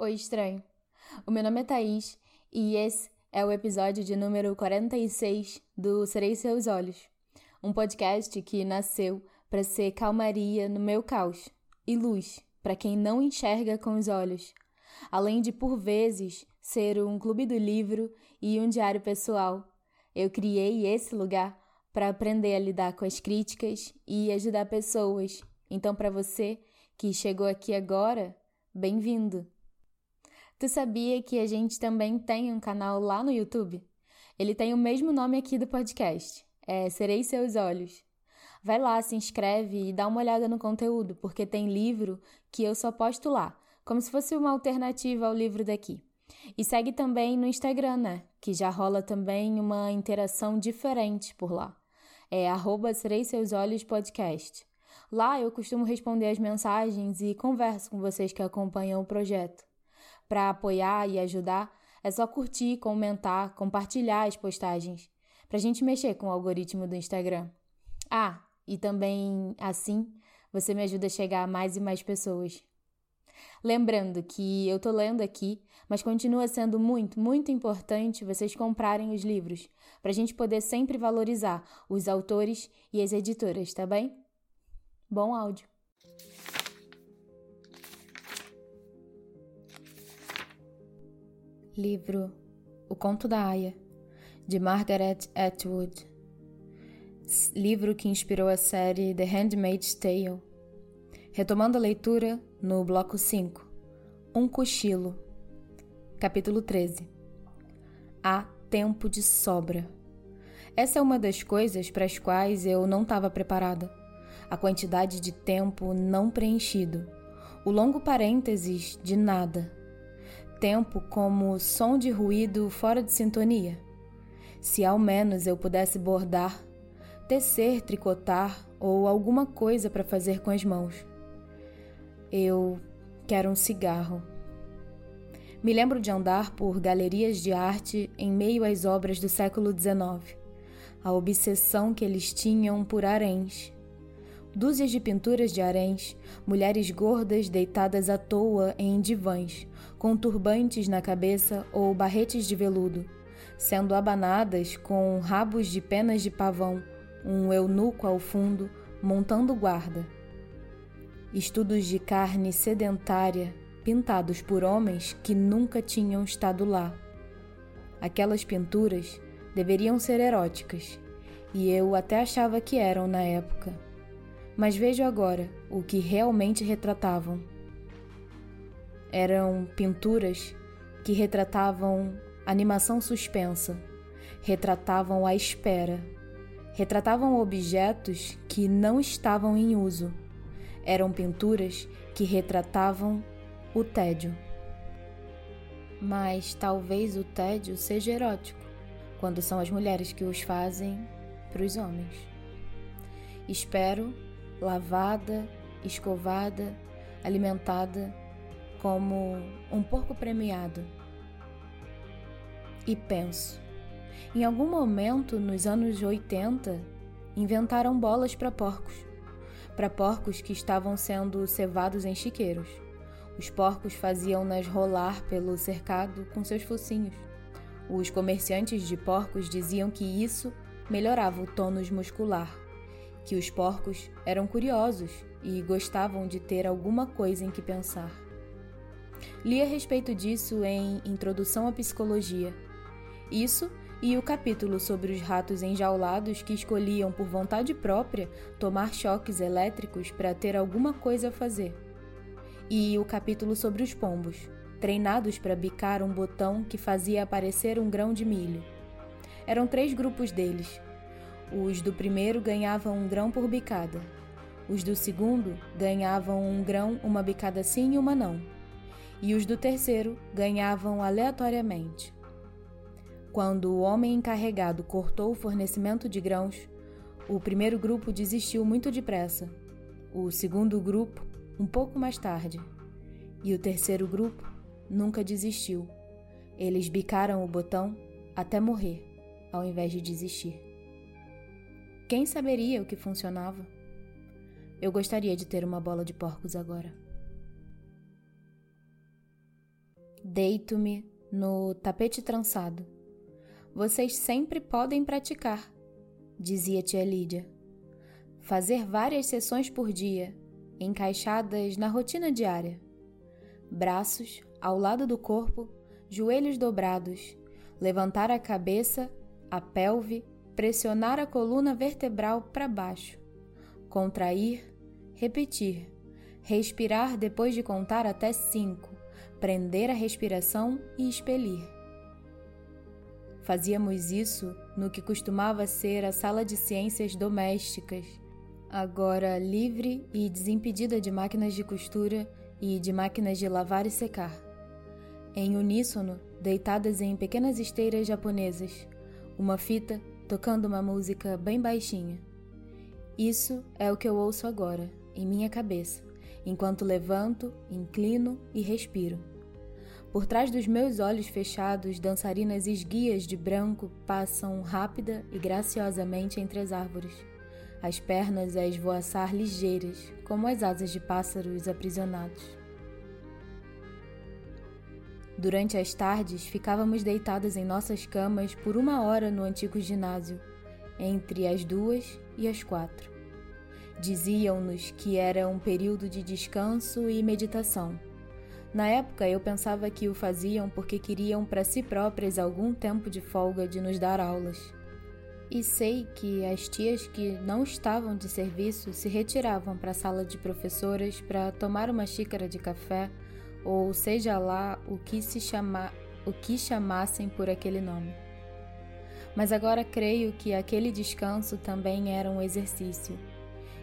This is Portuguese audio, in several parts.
Oi, estranho. O meu nome é Thaís e esse é o episódio de número 46 do Serei Seus Olhos, um podcast que nasceu para ser calmaria no meu caos e luz para quem não enxerga com os olhos, além de, por vezes, ser um clube do livro e um diário pessoal. Eu criei esse lugar para aprender a lidar com as críticas e ajudar pessoas. Então, para você que chegou aqui agora, bem-vindo! Tu sabia que a gente também tem um canal lá no YouTube? Ele tem o mesmo nome aqui do podcast. É Serei Seus Olhos. Vai lá, se inscreve e dá uma olhada no conteúdo, porque tem livro que eu só posto lá, como se fosse uma alternativa ao livro daqui. E segue também no Instagram, né? Que já rola também uma interação diferente por lá. É arroba Serei Seus Olhos Podcast. Lá eu costumo responder as mensagens e converso com vocês que acompanham o projeto. Para apoiar e ajudar, é só curtir, comentar, compartilhar as postagens, para a gente mexer com o algoritmo do Instagram. Ah, e também assim você me ajuda a chegar a mais e mais pessoas. Lembrando que eu tô lendo aqui, mas continua sendo muito, muito importante vocês comprarem os livros, para a gente poder sempre valorizar os autores e as editoras, tá bem? Bom áudio! Livro O Conto da Aya, de Margaret Atwood. Livro que inspirou a série The Handmaid's Tale. Retomando a leitura no bloco 5. Um cochilo. Capítulo 13. Há tempo de sobra. Essa é uma das coisas para as quais eu não estava preparada. A quantidade de tempo não preenchido. O longo parênteses de nada tempo como som de ruído fora de sintonia. Se ao menos eu pudesse bordar, tecer, tricotar ou alguma coisa para fazer com as mãos. Eu quero um cigarro. Me lembro de andar por galerias de arte em meio às obras do século XIX, a obsessão que eles tinham por haréns. Dúzias de pinturas de haréns, mulheres gordas deitadas à toa em divãs, com turbantes na cabeça ou barretes de veludo, sendo abanadas com rabos de penas de pavão, um eunuco ao fundo, montando guarda. Estudos de carne sedentária, pintados por homens que nunca tinham estado lá. Aquelas pinturas deveriam ser eróticas, e eu até achava que eram na época. Mas vejo agora o que realmente retratavam eram pinturas que retratavam animação suspensa, retratavam a espera, retratavam objetos que não estavam em uso. Eram pinturas que retratavam o tédio. Mas talvez o tédio seja erótico, quando são as mulheres que os fazem para os homens. Espero, lavada, escovada, alimentada, como um porco premiado. E penso, em algum momento nos anos 80, inventaram bolas para porcos, para porcos que estavam sendo cevados em chiqueiros. Os porcos faziam-nas rolar pelo cercado com seus focinhos. Os comerciantes de porcos diziam que isso melhorava o tônus muscular, que os porcos eram curiosos e gostavam de ter alguma coisa em que pensar. Li a respeito disso em Introdução à Psicologia. Isso e o capítulo sobre os ratos enjaulados que escolhiam por vontade própria tomar choques elétricos para ter alguma coisa a fazer. E o capítulo sobre os pombos, treinados para bicar um botão que fazia aparecer um grão de milho. Eram três grupos deles. Os do primeiro ganhavam um grão por bicada. Os do segundo ganhavam um grão, uma bicada sim e uma não e os do terceiro ganhavam aleatoriamente. Quando o homem encarregado cortou o fornecimento de grãos, o primeiro grupo desistiu muito depressa, o segundo grupo, um pouco mais tarde, e o terceiro grupo nunca desistiu. Eles bicaram o botão até morrer, ao invés de desistir. Quem saberia o que funcionava? Eu gostaria de ter uma bola de porcos agora. Deito-me no tapete trançado. Vocês sempre podem praticar, dizia tia Lídia. Fazer várias sessões por dia, encaixadas na rotina diária. Braços ao lado do corpo, joelhos dobrados, levantar a cabeça, a pelve, pressionar a coluna vertebral para baixo, contrair, repetir, respirar depois de contar até cinco, prender a respiração e expelir. Fazíamos isso no que costumava ser a sala de ciências domésticas, agora livre e desimpedida de máquinas de costura e de máquinas de lavar e secar. Em uníssono, deitadas em pequenas esteiras japonesas, uma fita tocando uma música bem baixinha. Isso é o que eu ouço agora, em minha cabeça, enquanto levanto, inclino e respiro. Por trás dos meus olhos fechados, dançarinas esguias de branco passam rápida e graciosamente entre as árvores, as pernas a esvoaçar ligeiras, como as asas de pássaros aprisionados. Durante as tardes, ficávamos deitadas em nossas camas por uma hora no antigo ginásio, entre as duas e as quatro. Diziam-nos que era um período de descanso e meditação na época eu pensava que o faziam porque queriam para si próprias algum tempo de folga de nos dar aulas. E sei que as tias que não estavam de serviço se retiravam para a sala de professoras para tomar uma xícara de café ou seja lá o que se chama, o que chamassem por aquele nome. Mas agora creio que aquele descanso também era um exercício.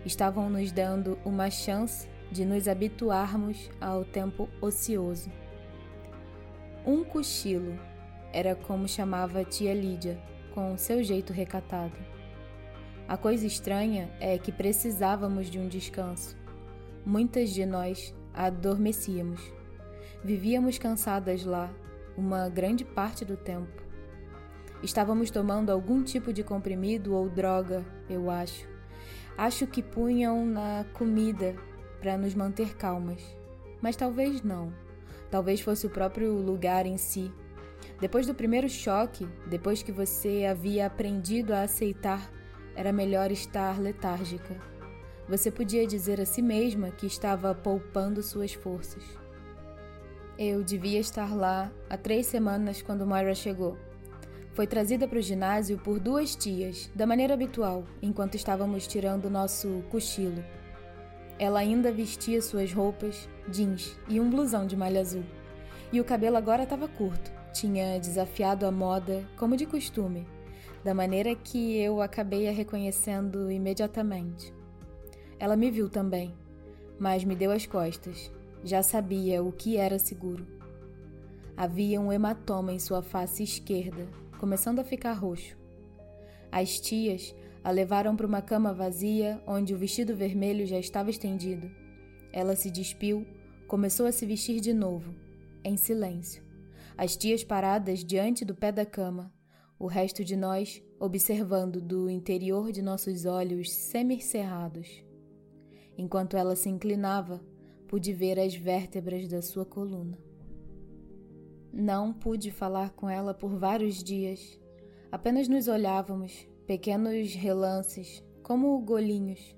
Estavam nos dando uma chance de nos habituarmos ao tempo ocioso. Um cochilo era como chamava a tia Lídia, com seu jeito recatado. A coisa estranha é que precisávamos de um descanso. Muitas de nós adormecíamos. Vivíamos cansadas lá, uma grande parte do tempo. Estávamos tomando algum tipo de comprimido ou droga, eu acho. Acho que punham na comida para nos manter calmas. Mas talvez não. Talvez fosse o próprio lugar em si. Depois do primeiro choque, depois que você havia aprendido a aceitar, era melhor estar letárgica. Você podia dizer a si mesma que estava poupando suas forças. Eu devia estar lá há três semanas quando Moira chegou. Foi trazida para o ginásio por duas tias, da maneira habitual, enquanto estávamos tirando nosso cochilo. Ela ainda vestia suas roupas, jeans e um blusão de malha azul. E o cabelo agora estava curto, tinha desafiado a moda, como de costume, da maneira que eu acabei a reconhecendo imediatamente. Ela me viu também, mas me deu as costas. Já sabia o que era seguro. Havia um hematoma em sua face esquerda, começando a ficar roxo. As tias a levaram para uma cama vazia onde o vestido vermelho já estava estendido. Ela se despiu, começou a se vestir de novo, em silêncio. As tias paradas diante do pé da cama, o resto de nós observando do interior de nossos olhos semicerrados. Enquanto ela se inclinava, pude ver as vértebras da sua coluna. Não pude falar com ela por vários dias. Apenas nos olhávamos, pequenos relances, como golinhos.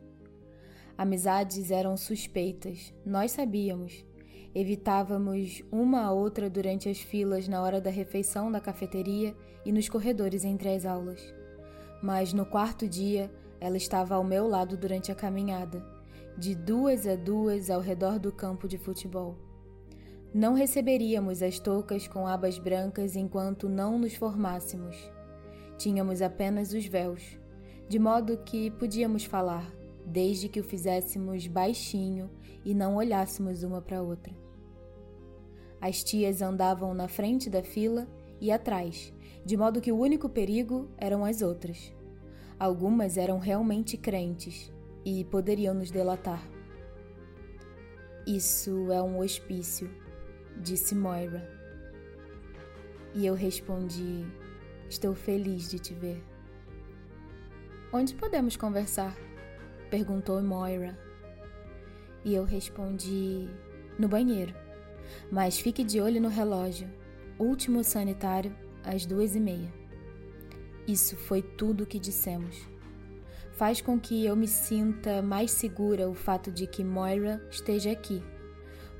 Amizades eram suspeitas, nós sabíamos. Evitávamos uma a outra durante as filas na hora da refeição da cafeteria e nos corredores entre as aulas. Mas no quarto dia, ela estava ao meu lado durante a caminhada, de duas a duas ao redor do campo de futebol. Não receberíamos as toucas com abas brancas enquanto não nos formássemos. Tínhamos apenas os véus, de modo que podíamos falar, desde que o fizéssemos baixinho e não olhássemos uma para outra. As tias andavam na frente da fila e atrás, de modo que o único perigo eram as outras. Algumas eram realmente crentes e poderiam nos delatar. Isso é um hospício, disse Moira. E eu respondi: Estou feliz de te ver. Onde podemos conversar? perguntou Moira. E eu respondi: No banheiro. Mas fique de olho no relógio. Último sanitário, às duas e meia. Isso foi tudo o que dissemos. Faz com que eu me sinta mais segura o fato de que Moira esteja aqui.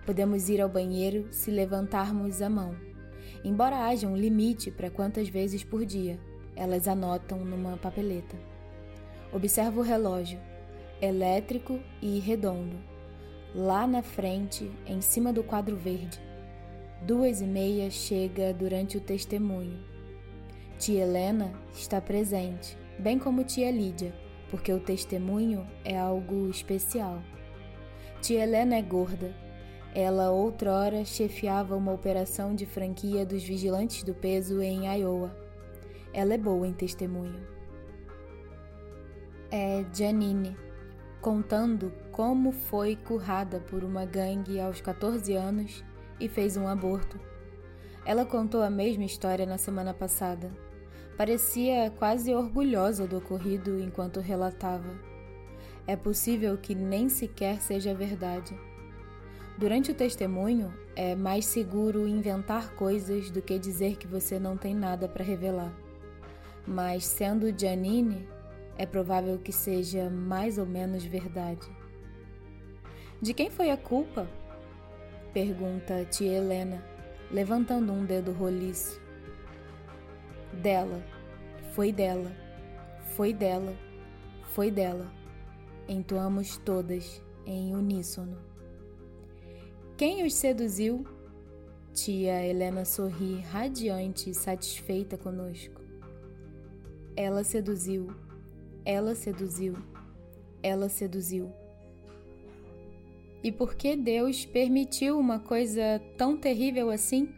Podemos ir ao banheiro se levantarmos a mão. Embora haja um limite para quantas vezes por dia, elas anotam numa papeleta. Observo o relógio, elétrico e redondo, lá na frente, em cima do quadro verde. Duas e meia chega durante o testemunho. Tia Helena está presente, bem como tia Lídia, porque o testemunho é algo especial. Tia Helena é gorda. Ela outrora chefiava uma operação de franquia dos vigilantes do peso em Iowa. Ela é boa em testemunho. É Janine, contando como foi currada por uma gangue aos 14 anos e fez um aborto. Ela contou a mesma história na semana passada. Parecia quase orgulhosa do ocorrido enquanto relatava. É possível que nem sequer seja verdade. Durante o testemunho, é mais seguro inventar coisas do que dizer que você não tem nada para revelar. Mas sendo Janine, é provável que seja mais ou menos verdade. De quem foi a culpa? Pergunta tia Helena, levantando um dedo roliço. Dela, foi dela, foi dela, foi dela. Entoamos todas em uníssono. Quem os seduziu? Tia Helena sorri, radiante e satisfeita conosco. Ela seduziu, ela seduziu, ela seduziu. E por que Deus permitiu uma coisa tão terrível assim?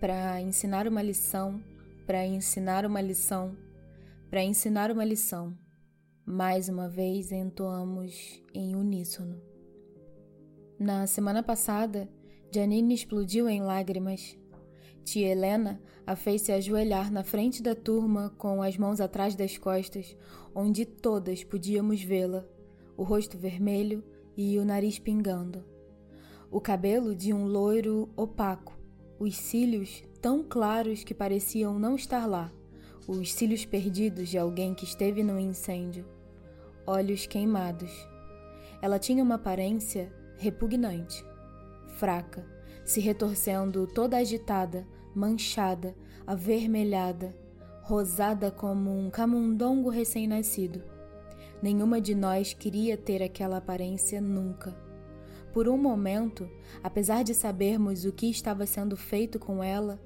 Para ensinar uma lição, para ensinar uma lição, para ensinar uma lição. Mais uma vez entoamos em uníssono. Na semana passada, Janine explodiu em lágrimas. Tia Helena a fez se ajoelhar na frente da turma com as mãos atrás das costas, onde todas podíamos vê-la, o rosto vermelho e o nariz pingando. O cabelo de um loiro opaco, os cílios tão claros que pareciam não estar lá, os cílios perdidos de alguém que esteve no incêndio, olhos queimados. Ela tinha uma aparência repugnante, fraca, se retorcendo toda agitada, manchada, avermelhada, rosada como um camundongo recém-nascido. Nenhuma de nós queria ter aquela aparência nunca. Por um momento, apesar de sabermos o que estava sendo feito com ela,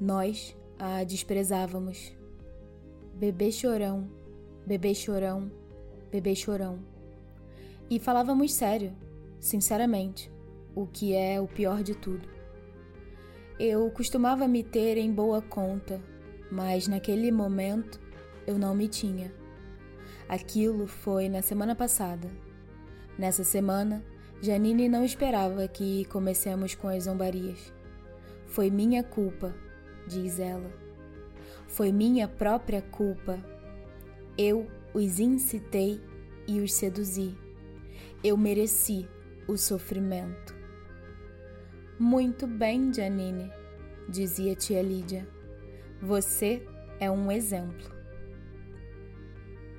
nós a desprezávamos. Bebê chorão, bebê chorão, bebê chorão. E falávamos sério, sinceramente, o que é o pior de tudo. Eu costumava me ter em boa conta, mas naquele momento eu não me tinha. Aquilo foi na semana passada. Nessa semana, Janine não esperava que comecemos com as zombarias. Foi minha culpa, diz ela. Foi minha própria culpa. Eu os incitei e os seduzi. Eu mereci o sofrimento. Muito bem, Janine, dizia tia Lídia. Você é um exemplo.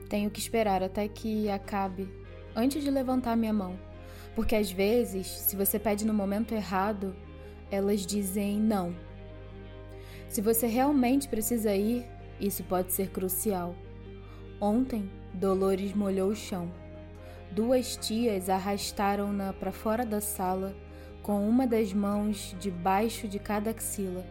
Tenho que esperar até que acabe, antes de levantar minha mão. Porque às vezes, se você pede no momento errado, elas dizem não. Se você realmente precisa ir, isso pode ser crucial. Ontem, Dolores molhou o chão. Duas tias arrastaram-na para fora da sala com uma das mãos debaixo de cada axila.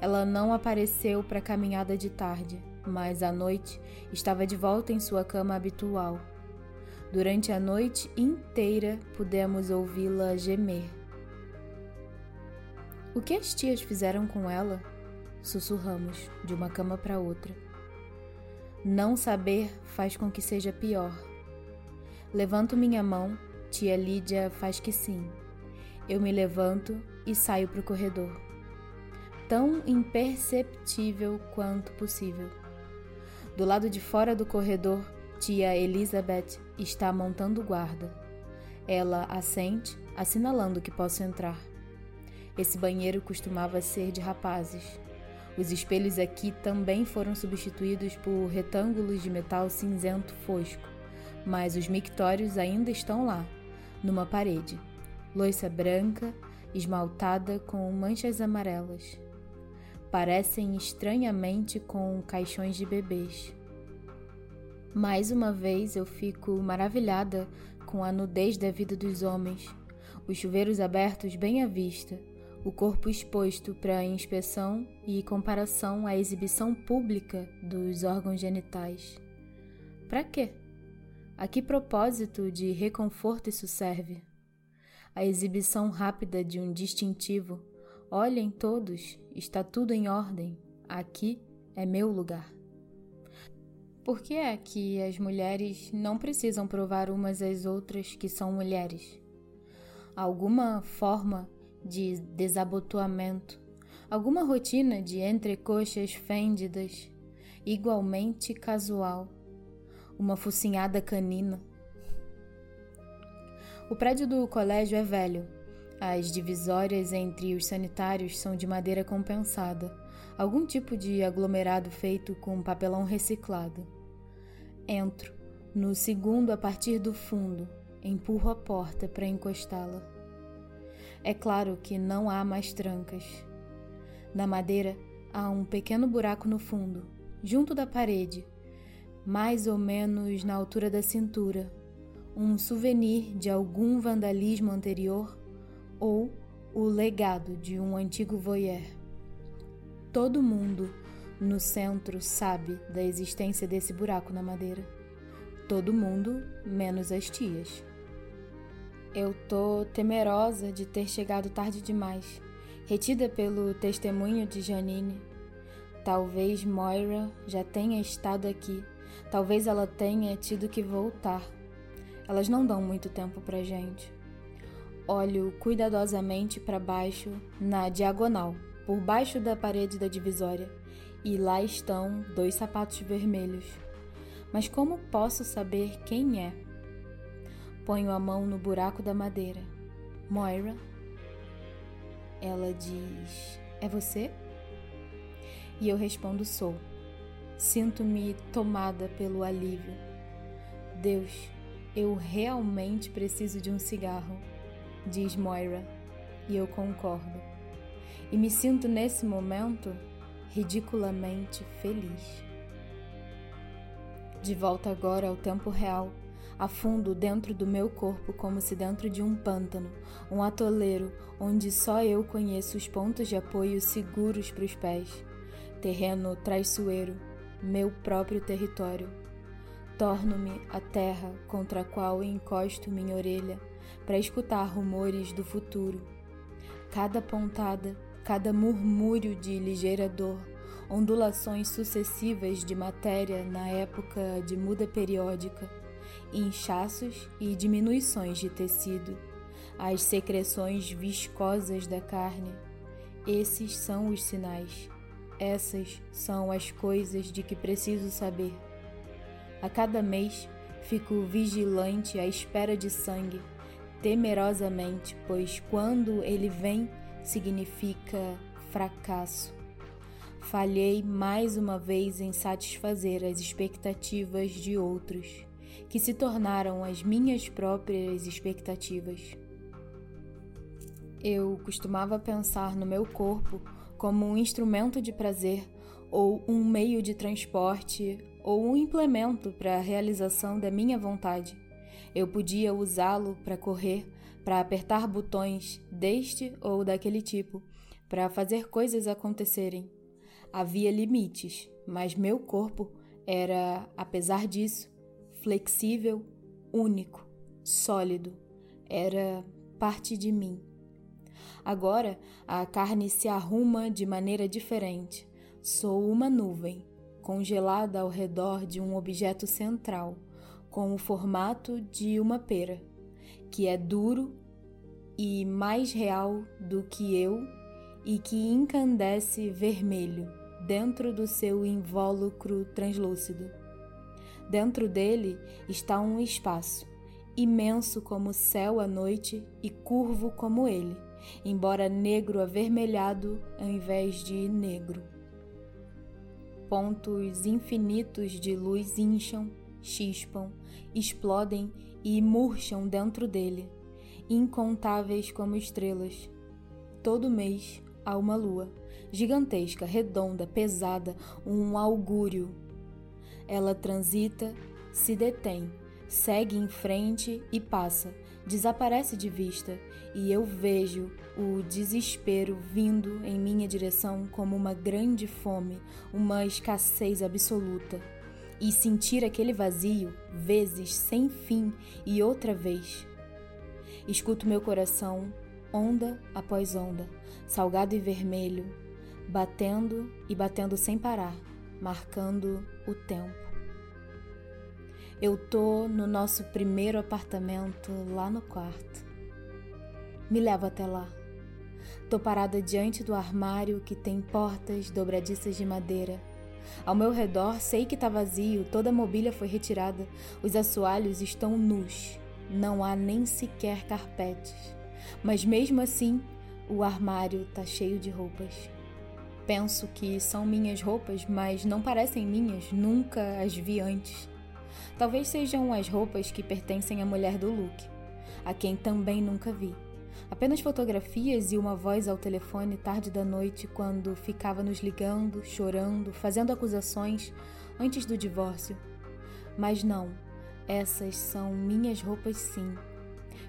Ela não apareceu para a caminhada de tarde, mas à noite estava de volta em sua cama habitual. Durante a noite inteira pudemos ouvi-la gemer. O que as tias fizeram com ela? Sussurramos, de uma cama para outra. Não saber faz com que seja pior. Levanto minha mão, tia Lídia faz que sim. Eu me levanto e saio para o corredor. Tão imperceptível quanto possível. Do lado de fora do corredor, tia Elizabeth está montando guarda. Ela assente, assinalando que posso entrar. Esse banheiro costumava ser de rapazes. Os espelhos aqui também foram substituídos por retângulos de metal cinzento fosco, mas os mictórios ainda estão lá, numa parede. Loiça branca, esmaltada com manchas amarelas. Parecem estranhamente com caixões de bebês. Mais uma vez eu fico maravilhada com a nudez da vida dos homens, os chuveiros abertos bem à vista, o corpo exposto para inspeção e comparação à exibição pública dos órgãos genitais. Para quê? A que propósito de reconforto isso serve? A exibição rápida de um distintivo. Olhem todos, está tudo em ordem. Aqui é meu lugar. Por que é que as mulheres não precisam provar umas às outras que são mulheres? Alguma forma de desabotoamento, alguma rotina de entrecoxas fêndidas, igualmente casual, uma focinhada canina. O prédio do colégio é velho. As divisórias entre os sanitários são de madeira compensada, algum tipo de aglomerado feito com papelão reciclado. Entro, no segundo a partir do fundo, empurro a porta para encostá-la. É claro que não há mais trancas. Na madeira há um pequeno buraco no fundo, junto da parede, mais ou menos na altura da cintura, um souvenir de algum vandalismo anterior ou o legado de um antigo voyeur. Todo mundo no centro sabe da existência desse buraco na madeira. Todo mundo, menos as tias. Eu tô temerosa de ter chegado tarde demais, retida pelo testemunho de Janine. Talvez Moira já tenha estado aqui, talvez ela tenha tido que voltar. Elas não dão muito tempo pra gente. Olho cuidadosamente para baixo, na diagonal, por baixo da parede da divisória e lá estão dois sapatos vermelhos. Mas como posso saber quem é? Ponho a mão no buraco da madeira. Moira? Ela diz: É você? E eu respondo: Sou. Sinto-me tomada pelo alívio. Deus, eu realmente preciso de um cigarro, diz Moira, e eu concordo. E me sinto nesse momento ridiculamente feliz. De volta agora ao tempo real, afundo dentro do meu corpo como se dentro de um pântano, um atoleiro onde só eu conheço os pontos de apoio seguros para os pés. Terreno traiçoeiro, meu próprio território. Torno-me a terra contra a qual encosto minha orelha para escutar rumores do futuro. Cada pontada cada murmúrio de ligeira dor, ondulações sucessivas de matéria na época de muda periódica, inchaços e diminuições de tecido, as secreções viscosas da carne. Esses são os sinais. Essas são as coisas de que preciso saber. A cada mês fico vigilante à espera de sangue, temerosamente, pois quando ele vem, significa fracasso. Falhei mais uma vez em satisfazer as expectativas de outros, que se tornaram as minhas próprias expectativas. Eu costumava pensar no meu corpo como um instrumento de prazer ou um meio de transporte ou um implemento para a realização da minha vontade. Eu podia usá-lo para correr para apertar botões deste ou daquele tipo, para fazer coisas acontecerem. Havia limites, mas meu corpo era, apesar disso, flexível, único, sólido. Era parte de mim. Agora a carne se arruma de maneira diferente. Sou uma nuvem, congelada ao redor de um objeto central, com o formato de uma pera que é duro e mais real do que eu e que incandesce vermelho dentro do seu invólucro translúcido. Dentro dele está um espaço, imenso como o céu à noite e curvo como ele, embora negro avermelhado ao invés de negro. Pontos infinitos de luz incham, chispam, explodem e murcham dentro dele, incontáveis como estrelas. Todo mês há uma lua, gigantesca, redonda, pesada, um augúrio. Ela transita, se detém, segue em frente e passa, desaparece de vista, e eu vejo o desespero vindo em minha direção como uma grande fome, uma escassez absoluta. E sentir aquele vazio, vezes sem fim e outra vez. Escuto meu coração, onda após onda, salgado e vermelho, batendo e batendo sem parar, marcando o tempo. Eu tô no nosso primeiro apartamento lá no quarto. Me leva até lá. Tô parada diante do armário que tem portas dobradiças de madeira. Ao meu redor sei que tá vazio, toda a mobília foi retirada, os assoalhos estão nus, não há nem sequer carpetes. Mas mesmo assim, o armário tá cheio de roupas. Penso que são minhas roupas, mas não parecem minhas, nunca as vi antes. Talvez sejam as roupas que pertencem à mulher do Luke, a quem também nunca vi. Apenas fotografias e uma voz ao telefone tarde da noite quando ficava nos ligando, chorando, fazendo acusações antes do divórcio. Mas não, essas são minhas roupas sim.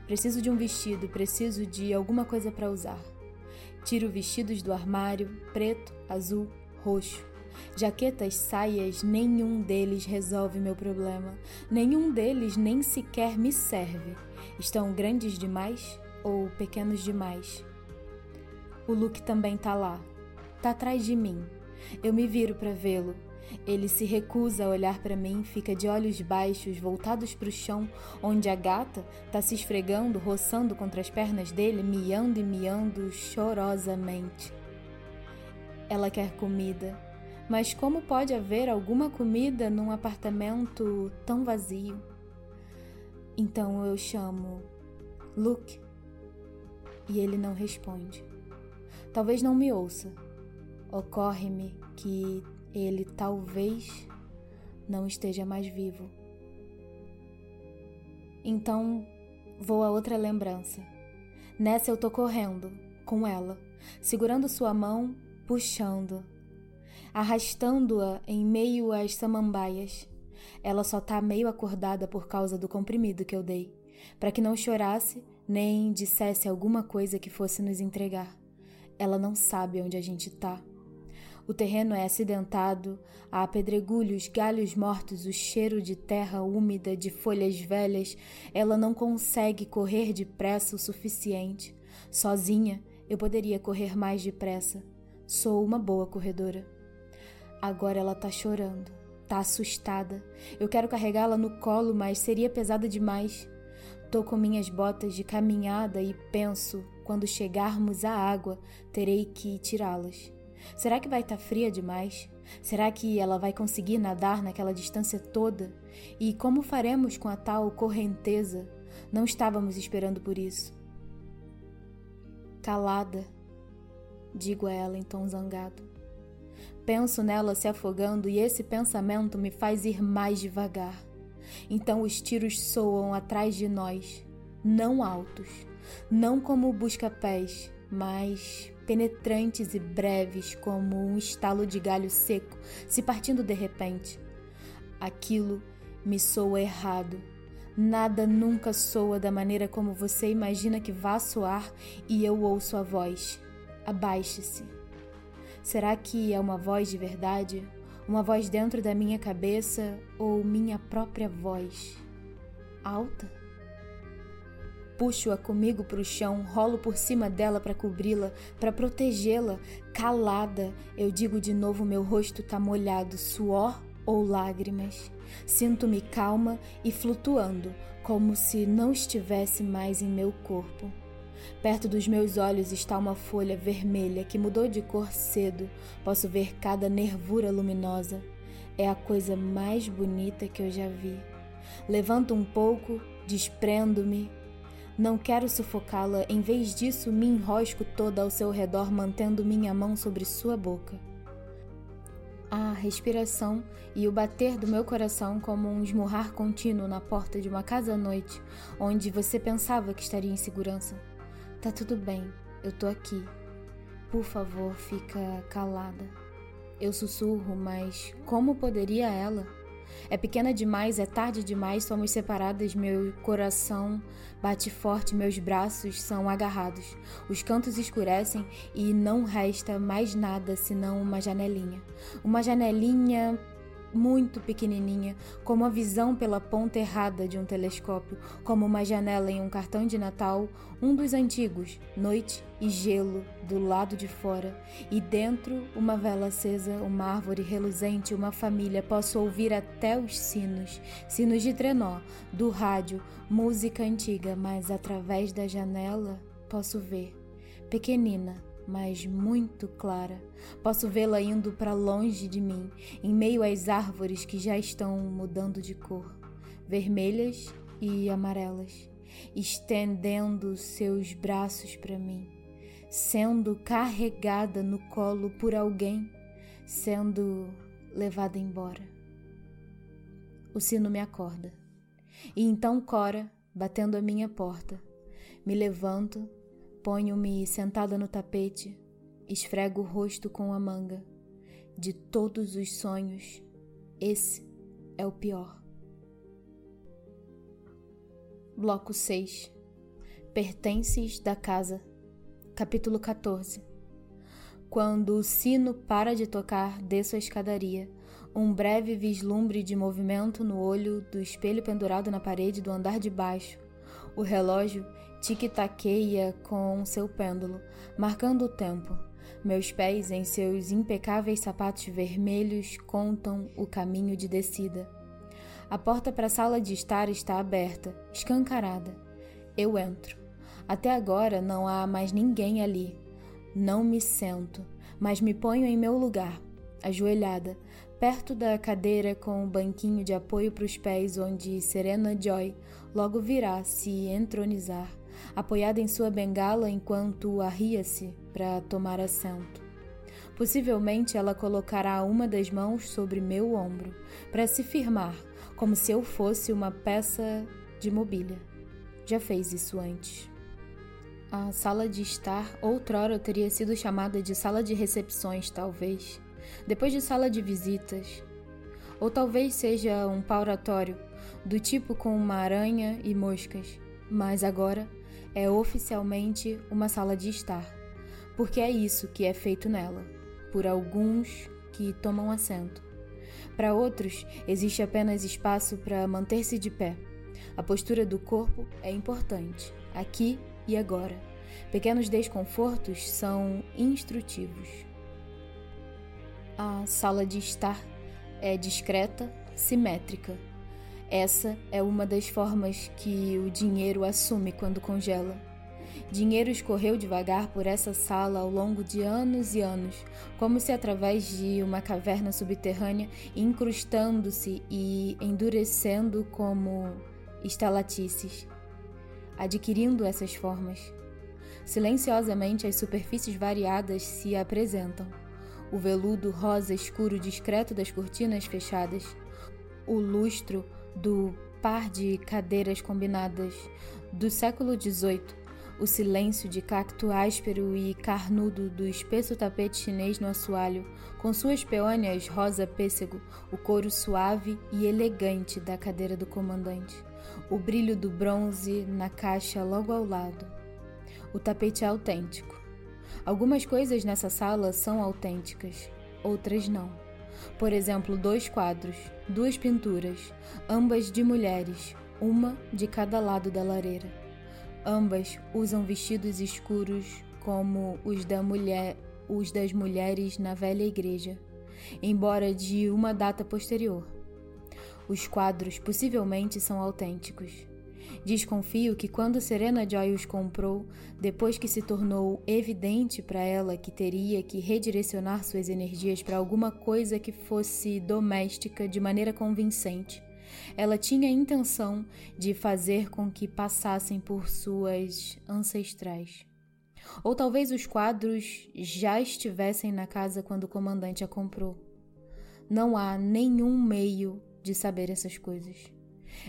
Preciso de um vestido, preciso de alguma coisa para usar. Tiro vestidos do armário, preto, azul, roxo. Jaquetas, saias, nenhum deles resolve meu problema. Nenhum deles nem sequer me serve. Estão grandes demais ou pequenos demais? O Luke também tá lá. Tá atrás de mim. Eu me viro para vê-lo. Ele se recusa a olhar para mim, fica de olhos baixos, voltados para o chão, onde a gata tá se esfregando, roçando contra as pernas dele, miando e miando chorosamente. Ela quer comida. Mas como pode haver alguma comida num apartamento tão vazio? Então eu chamo Luke e ele não responde. Talvez não me ouça. Ocorre-me que ele talvez não esteja mais vivo. Então vou a outra lembrança. Nessa eu tô correndo, com ela, segurando sua mão, puxando arrastando-a em meio às samambaias. Ela só tá meio acordada por causa do comprimido que eu dei, para que não chorasse nem dissesse alguma coisa que fosse nos entregar. Ela não sabe onde a gente tá. O terreno é acidentado, há pedregulhos, galhos mortos, o cheiro de terra úmida, de folhas velhas. Ela não consegue correr depressa o suficiente. Sozinha, eu poderia correr mais depressa. Sou uma boa corredora. Agora ela tá chorando, tá assustada. Eu quero carregá-la no colo, mas seria pesada demais. Tô com minhas botas de caminhada e penso, quando chegarmos à água, terei que tirá-las. Será que vai estar tá fria demais? Será que ela vai conseguir nadar naquela distância toda? E como faremos com a tal correnteza? Não estávamos esperando por isso. Calada, digo a ela em tom zangado. Penso nela se afogando e esse pensamento me faz ir mais devagar. Então os tiros soam atrás de nós, não altos, não como busca-pés, mas penetrantes e breves como um estalo de galho seco se partindo de repente. Aquilo me soa errado. Nada nunca soa da maneira como você imagina que vá soar e eu ouço a voz. Abaixe-se. Será que é uma voz de verdade? Uma voz dentro da minha cabeça ou minha própria voz? Alta? Puxo-a comigo para o chão, rolo por cima dela para cobri-la, para protegê-la. Calada, eu digo de novo: meu rosto tá molhado, suor ou lágrimas. Sinto-me calma e flutuando, como se não estivesse mais em meu corpo. Perto dos meus olhos está uma folha vermelha que mudou de cor cedo. Posso ver cada nervura luminosa. É a coisa mais bonita que eu já vi. Levanto um pouco, desprendo-me. Não quero sufocá-la, em vez disso, me enrosco toda ao seu redor, mantendo minha mão sobre sua boca. A respiração e o bater do meu coração como um esmurrar contínuo na porta de uma casa à noite, onde você pensava que estaria em segurança. Tá tudo bem, eu tô aqui. Por favor, fica calada. Eu sussurro, mas como poderia ela? É pequena demais, é tarde demais, somos separadas, meu coração bate forte, meus braços são agarrados. Os cantos escurecem e não resta mais nada senão uma janelinha. Uma janelinha muito pequenininha, como a visão pela ponta errada de um telescópio, como uma janela em um cartão de Natal, um dos antigos, noite e gelo do lado de fora, e dentro uma vela acesa, uma árvore reluzente, uma família. Posso ouvir até os sinos, sinos de trenó, do rádio, música antiga, mas através da janela posso ver, pequenina, mas muito clara. Posso vê-la indo para longe de mim, em meio às árvores que já estão mudando de cor, vermelhas e amarelas, estendendo seus braços para mim, sendo carregada no colo por alguém, sendo levada embora. O sino me acorda. E então Cora, batendo a minha porta, me levanto Ponho-me sentada no tapete, esfrego o rosto com a manga. De todos os sonhos, esse é o pior. Bloco 6 Pertences da Casa Capítulo 14 Quando o sino para de tocar, desço a escadaria. Um breve vislumbre de movimento no olho do espelho pendurado na parede do andar de baixo. O relógio tic-taqueia com seu pêndulo, marcando o tempo. Meus pés, em seus impecáveis sapatos vermelhos, contam o caminho de descida. A porta para a sala de estar está aberta, escancarada. Eu entro. Até agora não há mais ninguém ali. Não me sento, mas me ponho em meu lugar, ajoelhada, perto da cadeira com o banquinho de apoio para os pés, onde Serena Joy logo virá se entronizar apoiada em sua bengala enquanto arria-se para tomar assento. Possivelmente ela colocará uma das mãos sobre meu ombro para se firmar, como se eu fosse uma peça de mobília. Já fez isso antes. A sala de estar outrora teria sido chamada de sala de recepções, talvez, depois de sala de visitas. Ou talvez seja um pauratório, do tipo com uma aranha e moscas, mas agora é oficialmente uma sala de estar, porque é isso que é feito nela, por alguns que tomam assento. Para outros, existe apenas espaço para manter-se de pé. A postura do corpo é importante, aqui e agora. Pequenos desconfortos são instrutivos. A sala de estar é discreta, simétrica essa é uma das formas que o dinheiro assume quando congela. Dinheiro escorreu devagar por essa sala ao longo de anos e anos, como se através de uma caverna subterrânea, incrustando-se e endurecendo como estalatices, adquirindo essas formas. Silenciosamente, as superfícies variadas se apresentam. O veludo rosa escuro discreto das cortinas fechadas, o lustro do par de cadeiras combinadas do século XVIII, o silêncio de cacto áspero e carnudo do espesso tapete chinês no assoalho, com suas peônias rosa pêssego, o couro suave e elegante da cadeira do comandante, o brilho do bronze na caixa logo ao lado. O tapete é autêntico. Algumas coisas nessa sala são autênticas, outras não. Por exemplo, dois quadros, duas pinturas, ambas de mulheres, uma de cada lado da lareira. Ambas usam vestidos escuros como os, da mulher, os das mulheres na velha igreja, embora de uma data posterior. Os quadros possivelmente são autênticos. Desconfio que quando Serena Joy os comprou, depois que se tornou evidente para ela que teria que redirecionar suas energias para alguma coisa que fosse doméstica de maneira convincente, Ela tinha a intenção de fazer com que passassem por suas ancestrais. Ou talvez os quadros já estivessem na casa quando o comandante a comprou. Não há nenhum meio de saber essas coisas.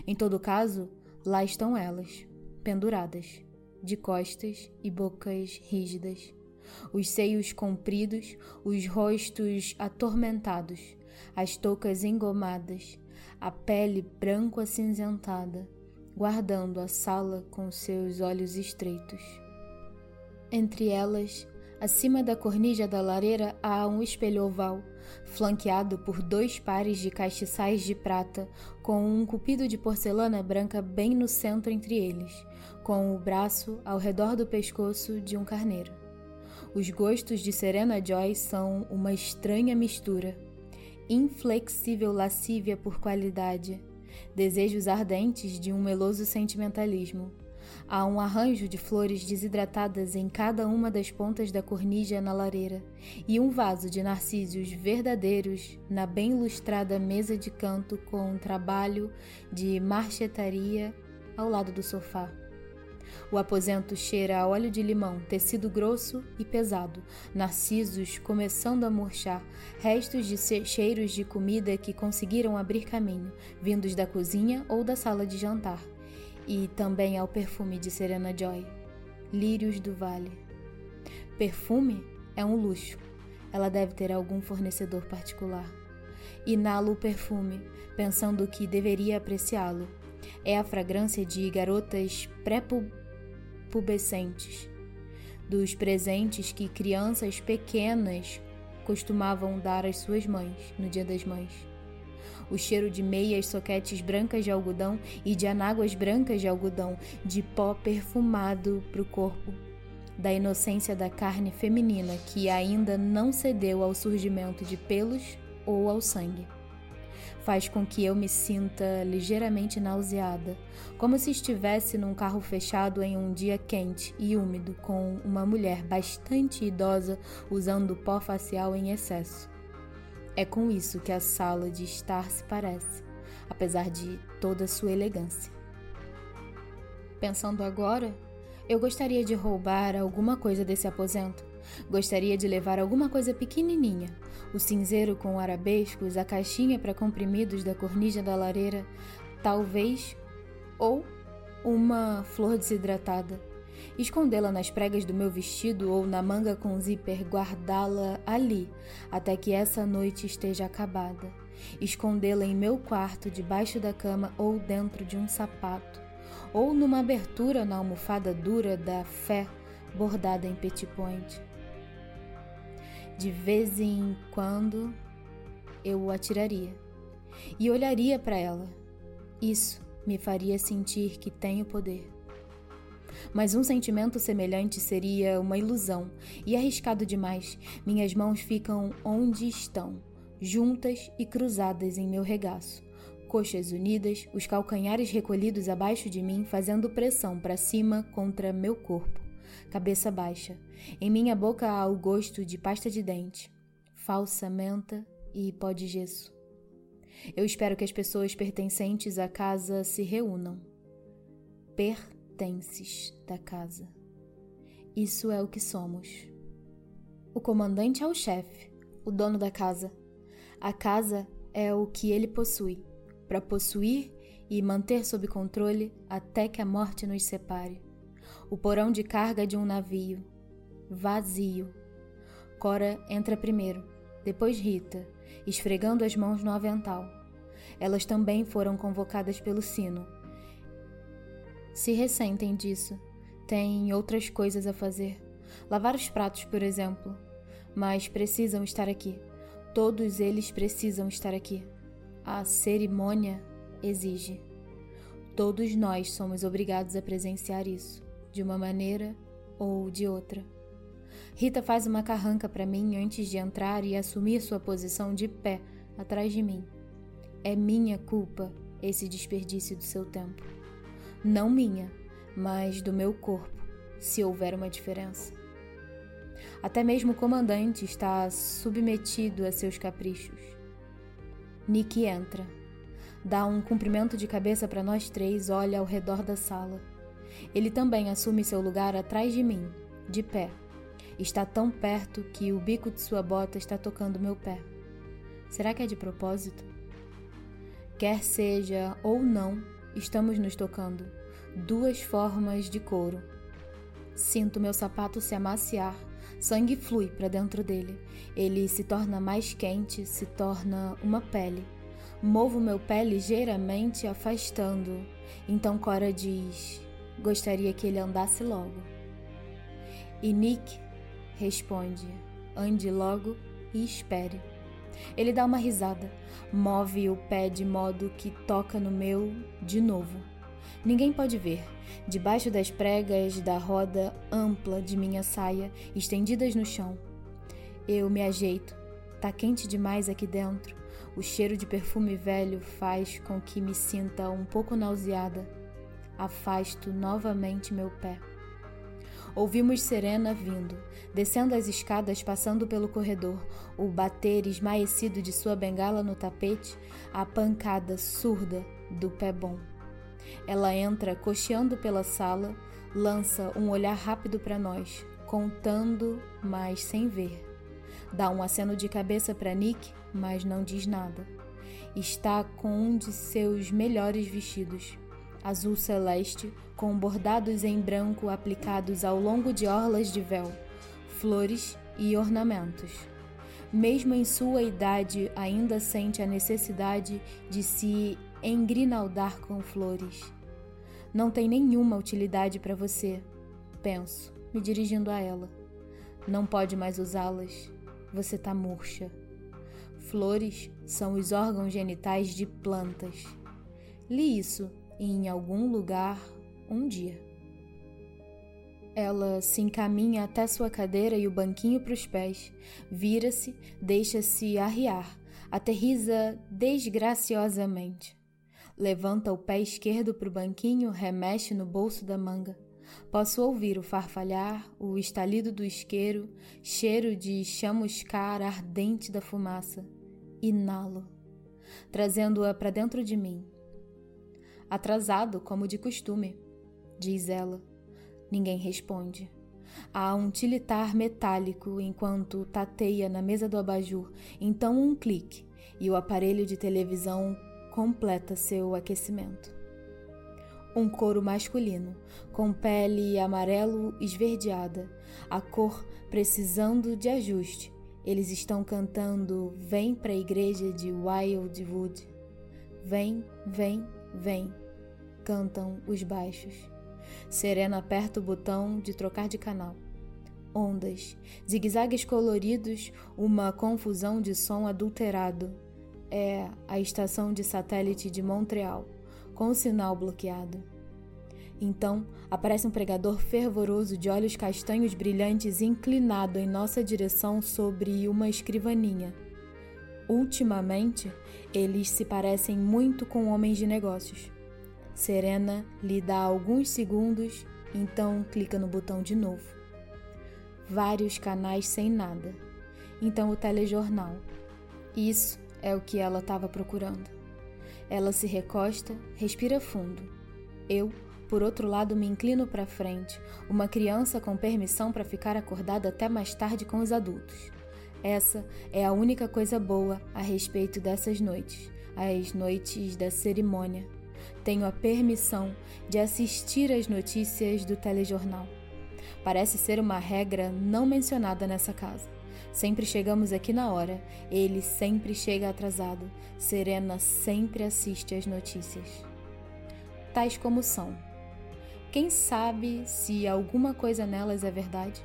Em todo caso, lá estão elas, penduradas, de costas e bocas rígidas, os seios compridos, os rostos atormentados, as toucas engomadas, a pele branco acinzentada, guardando a sala com seus olhos estreitos. Entre elas, acima da cornija da lareira, há um espelho oval, flanqueado por dois pares de castiçais de prata, com um cupido de porcelana branca bem no centro entre eles, com o braço ao redor do pescoço de um carneiro. Os gostos de Serena Joy são uma estranha mistura. Inflexível lascívia por qualidade, desejos ardentes de um meloso sentimentalismo. Há um arranjo de flores desidratadas em cada uma das pontas da cornija na lareira e um vaso de narcísios verdadeiros na bem lustrada mesa de canto com um trabalho de marchetaria ao lado do sofá. O aposento cheira a óleo de limão, tecido grosso e pesado, narcisos começando a murchar, restos de cheiros de comida que conseguiram abrir caminho, vindos da cozinha ou da sala de jantar, e também ao perfume de Serena Joy, lírios do vale. Perfume é um luxo. Ela deve ter algum fornecedor particular. Inalo o perfume, pensando que deveria apreciá-lo. É a fragrância de garotas pré-pubescentes, dos presentes que crianças pequenas costumavam dar às suas mães no Dia das Mães. O cheiro de meias soquetes brancas de algodão e de anáguas brancas de algodão, de pó perfumado para o corpo, da inocência da carne feminina que ainda não cedeu ao surgimento de pelos ou ao sangue faz com que eu me sinta ligeiramente nauseada, como se estivesse num carro fechado em um dia quente e úmido com uma mulher bastante idosa usando pó facial em excesso. É com isso que a sala de estar se parece, apesar de toda sua elegância. Pensando agora, eu gostaria de roubar alguma coisa desse aposento. Gostaria de levar alguma coisa pequenininha, o cinzeiro com arabescos, a caixinha para comprimidos da cornija da lareira, talvez, ou uma flor desidratada. Escondê-la nas pregas do meu vestido ou na manga com zíper, guardá-la ali até que essa noite esteja acabada. Escondê-la em meu quarto, debaixo da cama ou dentro de um sapato, ou numa abertura na almofada dura da fé bordada em petit point. De vez em quando eu o atiraria e olharia para ela. Isso me faria sentir que tenho poder. Mas um sentimento semelhante seria uma ilusão e arriscado demais. Minhas mãos ficam onde estão, juntas e cruzadas em meu regaço. Coxas unidas, os calcanhares recolhidos abaixo de mim, fazendo pressão para cima contra meu corpo cabeça baixa. Em minha boca há o gosto de pasta de dente, falsa menta e pó de gesso. Eu espero que as pessoas pertencentes à casa se reúnam. Pertences da casa. Isso é o que somos. O comandante é o chefe, o dono da casa. A casa é o que ele possui, para possuir e manter sob controle até que a morte nos separe o porão de carga de um navio. Vazio. Cora entra primeiro, depois Rita, esfregando as mãos no avental. Elas também foram convocadas pelo sino. Se ressentem disso. Têm outras coisas a fazer. Lavar os pratos, por exemplo. Mas precisam estar aqui. Todos eles precisam estar aqui. A cerimônia exige. Todos nós somos obrigados a presenciar isso de uma maneira ou de outra. Rita faz uma carranca para mim antes de entrar e assumir sua posição de pé atrás de mim. É minha culpa esse desperdício do seu tempo. Não minha, mas do meu corpo, se houver uma diferença. Até mesmo o comandante está submetido a seus caprichos. Nick entra. dá um cumprimento de cabeça para nós três, olha ao redor da sala. Ele também assume seu lugar atrás de mim, de pé. Está tão perto que o bico de sua bota está tocando meu pé. Será que é de propósito? Quer seja ou não, estamos nos tocando. Duas formas de couro. Sinto meu sapato se amaciar. Sangue flui para dentro dele. Ele se torna mais quente, se torna uma pele. Movo meu pé ligeiramente, afastando. Então Cora diz: Gostaria que ele andasse logo. E Nick responde: Ande logo e espere. Ele dá uma risada, move o pé de modo que toca no meu de novo. Ninguém pode ver. Debaixo das pregas da roda ampla de minha saia, estendidas no chão. Eu me ajeito. Tá quente demais aqui dentro. O cheiro de perfume velho faz com que me sinta um pouco nauseada. Afasto novamente meu pé. Ouvimos Serena vindo, descendo as escadas, passando pelo corredor, o bater esmaecido de sua bengala no tapete, a pancada surda do pé bom. Ela entra cocheando pela sala, lança um olhar rápido para nós, contando, mas sem ver. Dá um aceno de cabeça para Nick, mas não diz nada. Está com um de seus melhores vestidos, azul celeste, com bordados em branco aplicados ao longo de orlas de véu, flores e ornamentos. Mesmo em sua idade, ainda sente a necessidade de se engrinaldar com flores. Não tem nenhuma utilidade para você, penso, me dirigindo a ela. Não pode mais usá-las. Você tá murcha. Flores são os órgãos genitais de plantas. Li isso em algum lugar um dia. Ela se encaminha até sua cadeira e o banquinho para os pés, vira-se, deixa-se arriar, aterriza desgraciosamente. Levanta o pé esquerdo para o banquinho, remexe no bolso da manga. Posso ouvir o farfalhar, o estalido do isqueiro, cheiro de chamuscar ardente da fumaça. Inalo, trazendo-a para dentro de mim. Atrasado, como de costume, diz ela. Ninguém responde. Há um tilitar metálico enquanto tateia na mesa do abajur, então um clique e o aparelho de televisão completa seu aquecimento. Um couro masculino, com pele amarelo esverdeada, a cor precisando de ajuste. Eles estão cantando Vem para a igreja de Wildwood. Vem, vem, vem. Cantam os baixos. Serena aperta o botão de trocar de canal. Ondas, zigue-zagues coloridos, uma confusão de som adulterado é a estação de satélite de Montreal, com o sinal bloqueado. Então, aparece um pregador fervoroso de olhos castanhos brilhantes inclinado em nossa direção sobre uma escrivaninha. Ultimamente, eles se parecem muito com homens de negócios. Serena lhe dá alguns segundos, então clica no botão de novo. Vários canais sem nada. Então o telejornal. Isso é o que ela estava procurando. Ela se recosta, respira fundo. Eu, por outro lado, me inclino para frente, uma criança com permissão para ficar acordada até mais tarde com os adultos. Essa é a única coisa boa a respeito dessas noites, as noites da cerimônia. Tenho a permissão de assistir às notícias do telejornal. Parece ser uma regra não mencionada nessa casa. Sempre chegamos aqui na hora, ele sempre chega atrasado, Serena sempre assiste às notícias. Tais como são. Quem sabe se alguma coisa nelas é verdade?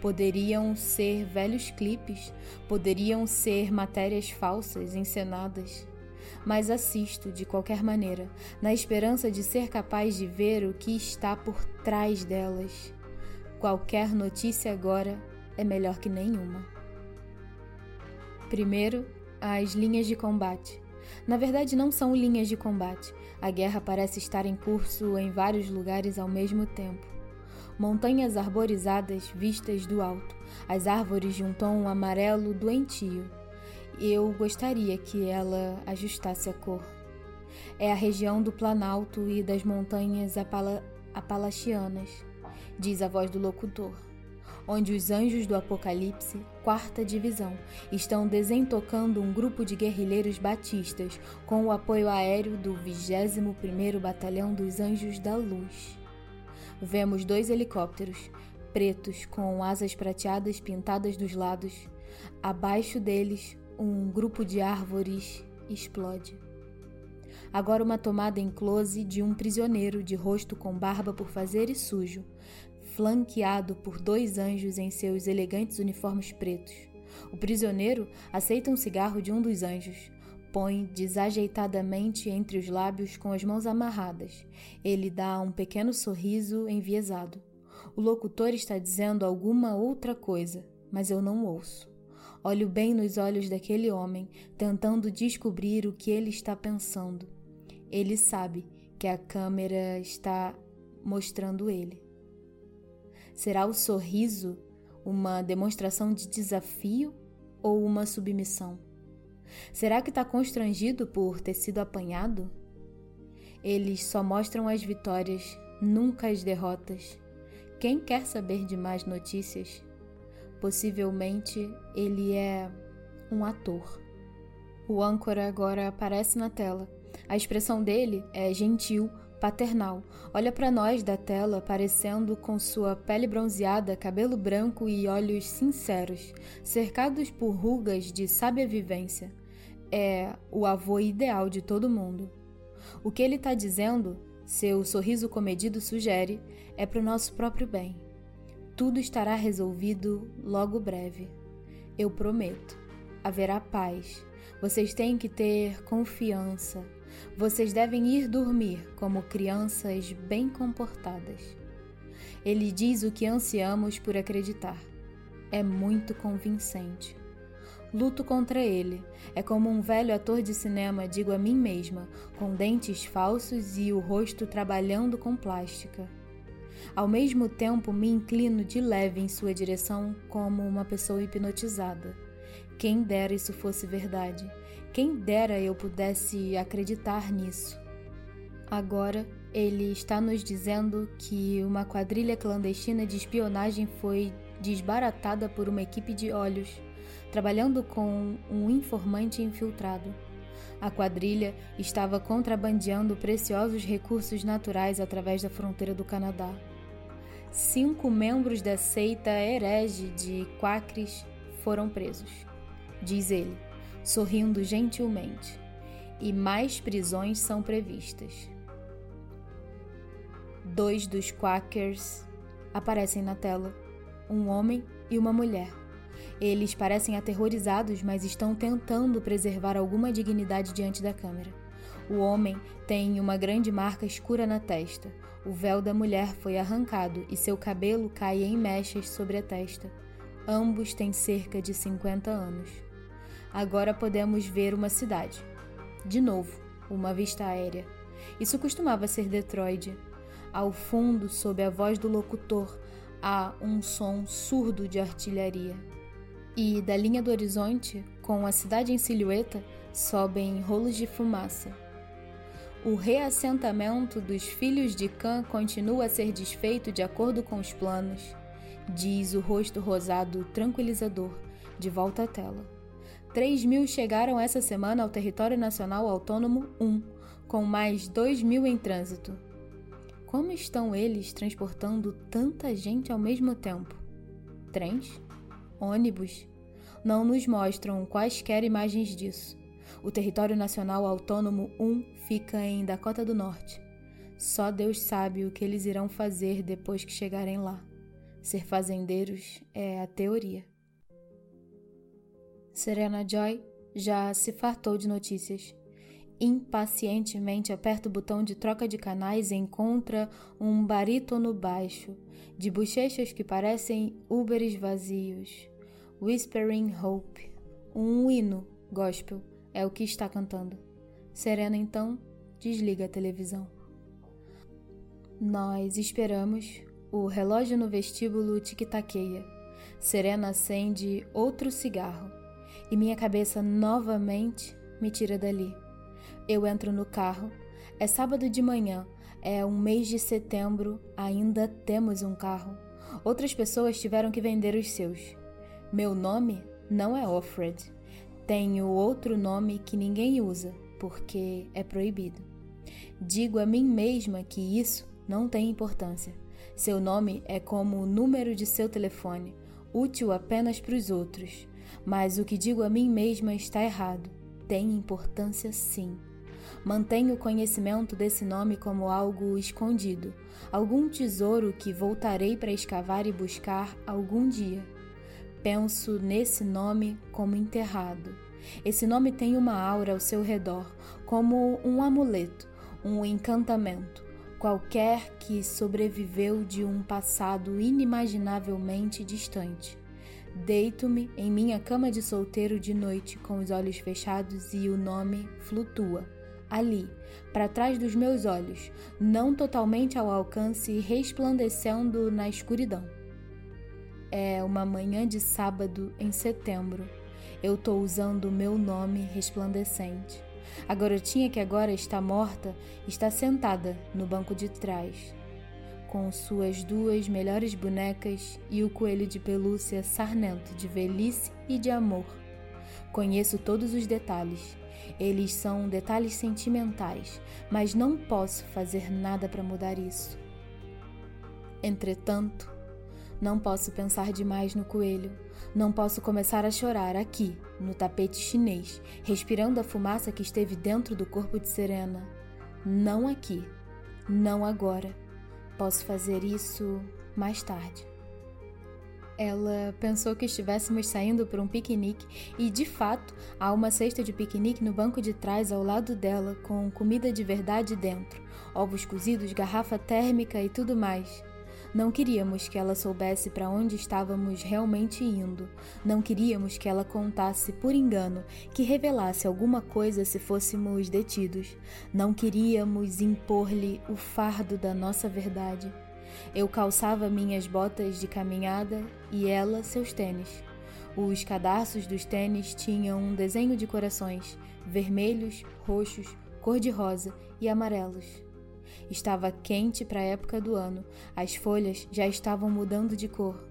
Poderiam ser velhos clipes, poderiam ser matérias falsas, encenadas. Mas assisto de qualquer maneira, na esperança de ser capaz de ver o que está por trás delas. Qualquer notícia agora é melhor que nenhuma. Primeiro, as linhas de combate. Na verdade, não são linhas de combate. A guerra parece estar em curso em vários lugares ao mesmo tempo. Montanhas arborizadas vistas do alto, as árvores de um tom amarelo doentio. Eu gostaria que ela ajustasse a cor. É a região do Planalto e das montanhas Apala Apalachianas, diz a voz do locutor, onde os anjos do Apocalipse, quarta divisão, estão desentocando um grupo de guerrilheiros batistas com o apoio aéreo do 21º Batalhão dos Anjos da Luz. Vemos dois helicópteros, pretos com asas prateadas pintadas dos lados. Abaixo deles, um grupo de árvores explode. Agora uma tomada em close de um prisioneiro de rosto com barba por fazer e sujo, flanqueado por dois anjos em seus elegantes uniformes pretos. O prisioneiro aceita um cigarro de um dos anjos, põe desajeitadamente entre os lábios com as mãos amarradas. Ele dá um pequeno sorriso enviesado. O locutor está dizendo alguma outra coisa, mas eu não ouço. Olho bem nos olhos daquele homem, tentando descobrir o que ele está pensando. Ele sabe que a câmera está mostrando ele. Será o sorriso uma demonstração de desafio ou uma submissão? Será que está constrangido por ter sido apanhado? Eles só mostram as vitórias, nunca as derrotas. Quem quer saber de mais notícias? Possivelmente ele é um ator. O âncora agora aparece na tela. A expressão dele é gentil, paternal. Olha para nós da tela, parecendo com sua pele bronzeada, cabelo branco e olhos sinceros, cercados por rugas de sábia vivência. É o avô ideal de todo mundo. O que ele está dizendo seu sorriso comedido sugere, é para o nosso próprio bem. Tudo estará resolvido logo breve. Eu prometo. Haverá paz. Vocês têm que ter confiança. Vocês devem ir dormir como crianças bem comportadas. Ele diz o que ansiamos por acreditar. É muito convincente. Luto contra ele. É como um velho ator de cinema, digo a mim mesma, com dentes falsos e o rosto trabalhando com plástica. Ao mesmo tempo, me inclino de leve em sua direção como uma pessoa hipnotizada. Quem dera isso fosse verdade. Quem dera eu pudesse acreditar nisso. Agora, ele está nos dizendo que uma quadrilha clandestina de espionagem foi desbaratada por uma equipe de olhos trabalhando com um informante infiltrado. A quadrilha estava contrabandeando preciosos recursos naturais através da fronteira do Canadá. Cinco membros da seita herege de Quacres foram presos, diz ele, sorrindo gentilmente, e mais prisões são previstas. Dois dos Quakers aparecem na tela, um homem e uma mulher. Eles parecem aterrorizados, mas estão tentando preservar alguma dignidade diante da câmera. O homem tem uma grande marca escura na testa. O véu da mulher foi arrancado e seu cabelo cai em mechas sobre a testa. Ambos têm cerca de 50 anos. Agora podemos ver uma cidade. De novo, uma vista aérea. Isso costumava ser Detroit. Ao fundo, sob a voz do locutor, há um som surdo de artilharia. E da linha do horizonte, com a cidade em silhueta, sobem rolos de fumaça. O reassentamento dos filhos de Cã continua a ser desfeito de acordo com os planos, diz o rosto rosado tranquilizador, de volta à tela. Três mil chegaram essa semana ao Território Nacional Autônomo 1, com mais dois mil em trânsito. Como estão eles transportando tanta gente ao mesmo tempo? Trens? ônibus, não nos mostram quaisquer imagens disso. O Território Nacional Autônomo 1 fica em Dakota do Norte. Só Deus sabe o que eles irão fazer depois que chegarem lá. Ser fazendeiros é a teoria. Serena Joy já se fartou de notícias. Impacientemente aperta o botão de troca de canais e encontra um barítono baixo, de bochechas que parecem úberes vazios. Whispering Hope, um hino gospel, é o que está cantando. Serena então desliga a televisão. Nós esperamos, o relógio no vestíbulo tic-taqueia. Serena acende outro cigarro e minha cabeça novamente me tira dali. Eu entro no carro. É sábado de manhã. É um mês de setembro. Ainda temos um carro. Outras pessoas tiveram que vender os seus. Meu nome não é Offred. Tenho outro nome que ninguém usa, porque é proibido. Digo a mim mesma que isso não tem importância. Seu nome é como o número de seu telefone, útil apenas para os outros. Mas o que digo a mim mesma está errado. Tem importância sim. Mantenho o conhecimento desse nome como algo escondido, algum tesouro que voltarei para escavar e buscar algum dia. Penso nesse nome como enterrado. Esse nome tem uma aura ao seu redor, como um amuleto, um encantamento, qualquer que sobreviveu de um passado inimaginavelmente distante. Deito-me em minha cama de solteiro de noite com os olhos fechados e o nome flutua ali, para trás dos meus olhos, não totalmente ao alcance resplandecendo na escuridão. É uma manhã de sábado em setembro. Eu estou usando o meu nome resplandecente. A garotinha que agora está morta está sentada no banco de trás, com suas duas melhores bonecas e o coelho de pelúcia sarnento de velhice e de amor. Conheço todos os detalhes eles são detalhes sentimentais, mas não posso fazer nada para mudar isso. Entretanto, não posso pensar demais no coelho. Não posso começar a chorar aqui, no tapete chinês, respirando a fumaça que esteve dentro do corpo de Serena. Não aqui. Não agora. Posso fazer isso mais tarde. Ela pensou que estivéssemos saindo para um piquenique e, de fato, há uma cesta de piquenique no banco de trás ao lado dela, com comida de verdade dentro, ovos cozidos, garrafa térmica e tudo mais. Não queríamos que ela soubesse para onde estávamos realmente indo. Não queríamos que ela contasse por engano, que revelasse alguma coisa se fôssemos detidos. Não queríamos impor-lhe o fardo da nossa verdade. Eu calçava minhas botas de caminhada e ela seus tênis. Os cadarços dos tênis tinham um desenho de corações, vermelhos, roxos, cor-de-rosa e amarelos. Estava quente para a época do ano, as folhas já estavam mudando de cor,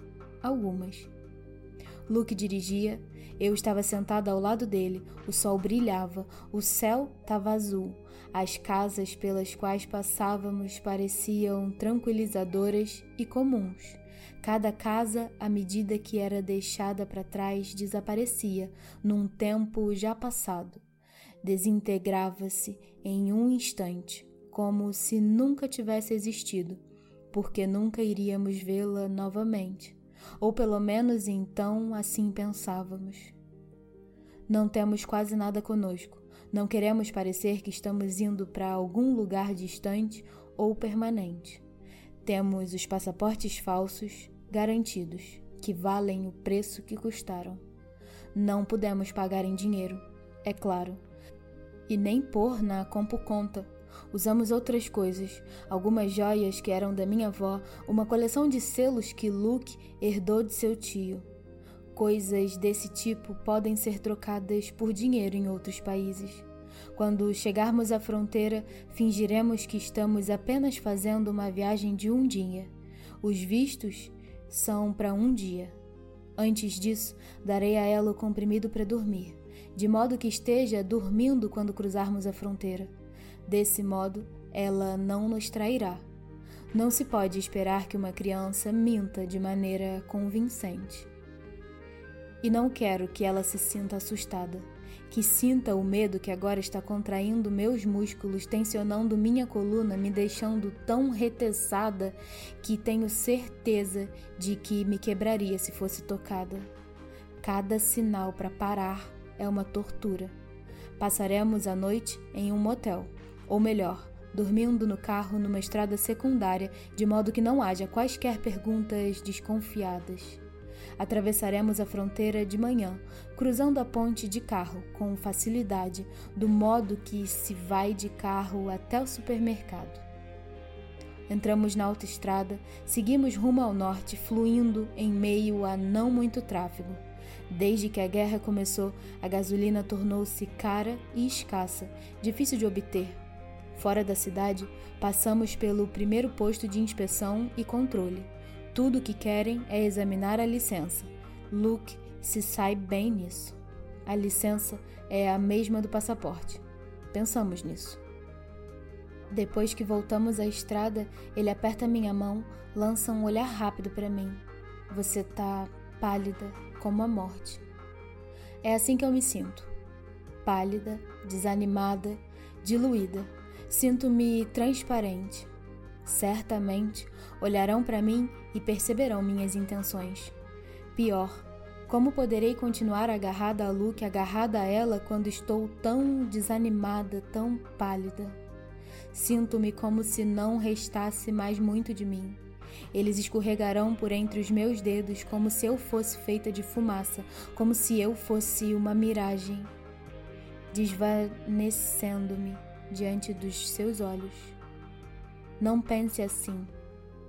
algumas. Luke dirigia, eu estava sentada ao lado dele, o sol brilhava, o céu estava azul, as casas pelas quais passávamos pareciam tranquilizadoras e comuns. Cada casa, à medida que era deixada para trás, desaparecia num tempo já passado. Desintegrava-se em um instante, como se nunca tivesse existido, porque nunca iríamos vê-la novamente. Ou pelo menos então assim pensávamos. Não temos quase nada conosco. Não queremos parecer que estamos indo para algum lugar distante ou permanente. Temos os passaportes falsos garantidos, que valem o preço que custaram. Não pudemos pagar em dinheiro, é claro, e nem pôr na compo conta. Usamos outras coisas, algumas joias que eram da minha avó, uma coleção de selos que Luke herdou de seu tio. Coisas desse tipo podem ser trocadas por dinheiro em outros países. Quando chegarmos à fronteira, fingiremos que estamos apenas fazendo uma viagem de um dia. Os vistos são para um dia. Antes disso, darei a ela o comprimido para dormir, de modo que esteja dormindo quando cruzarmos a fronteira. Desse modo, ela não nos trairá. Não se pode esperar que uma criança minta de maneira convincente e não quero que ela se sinta assustada, que sinta o medo que agora está contraindo meus músculos, tensionando minha coluna, me deixando tão reteçada que tenho certeza de que me quebraria se fosse tocada. Cada sinal para parar é uma tortura. Passaremos a noite em um motel, ou melhor, dormindo no carro numa estrada secundária, de modo que não haja quaisquer perguntas desconfiadas. Atravessaremos a fronteira de manhã, cruzando a ponte de carro com facilidade, do modo que se vai de carro até o supermercado. Entramos na autoestrada, seguimos rumo ao norte, fluindo em meio a não muito tráfego. Desde que a guerra começou, a gasolina tornou-se cara e escassa, difícil de obter. Fora da cidade, passamos pelo primeiro posto de inspeção e controle. Tudo o que querem é examinar a licença. Luke se sai bem nisso. A licença é a mesma do passaporte. Pensamos nisso. Depois que voltamos à estrada, ele aperta minha mão, lança um olhar rápido para mim. Você tá pálida como a morte. É assim que eu me sinto. Pálida, desanimada, diluída. Sinto-me transparente. Certamente olharão para mim e perceberão minhas intenções. Pior, como poderei continuar agarrada a Luke, agarrada a ela quando estou tão desanimada, tão pálida? Sinto-me como se não restasse mais muito de mim. Eles escorregarão por entre os meus dedos como se eu fosse feita de fumaça, como se eu fosse uma miragem, desvanecendo-me diante dos seus olhos. Não pense assim,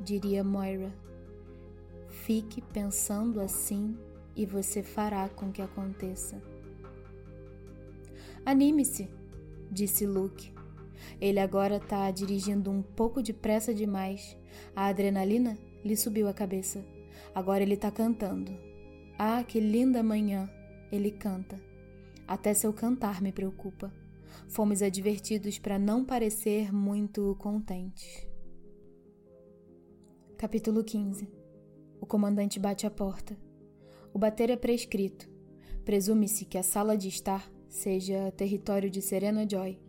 diria Moira. Fique pensando assim e você fará com que aconteça. Anime-se, disse Luke. Ele agora está dirigindo um pouco depressa demais. A adrenalina lhe subiu a cabeça. Agora ele está cantando. Ah, que linda manhã! Ele canta. Até seu cantar me preocupa. Fomos advertidos para não parecer muito contentes. Capítulo 15 O comandante bate a porta. O bater é prescrito. Presume-se que a sala de estar seja território de Serena Joy.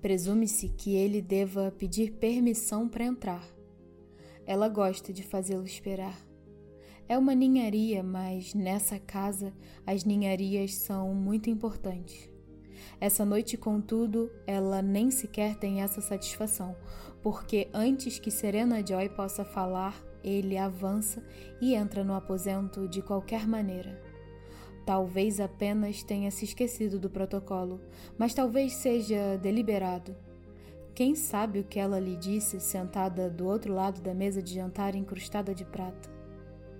Presume-se que ele deva pedir permissão para entrar. Ela gosta de fazê-lo esperar. É uma ninharia, mas nessa casa as ninharias são muito importantes. Essa noite, contudo, ela nem sequer tem essa satisfação, porque antes que Serena Joy possa falar, ele avança e entra no aposento de qualquer maneira. Talvez apenas tenha se esquecido do protocolo, mas talvez seja deliberado. Quem sabe o que ela lhe disse sentada do outro lado da mesa de jantar incrustada de prata?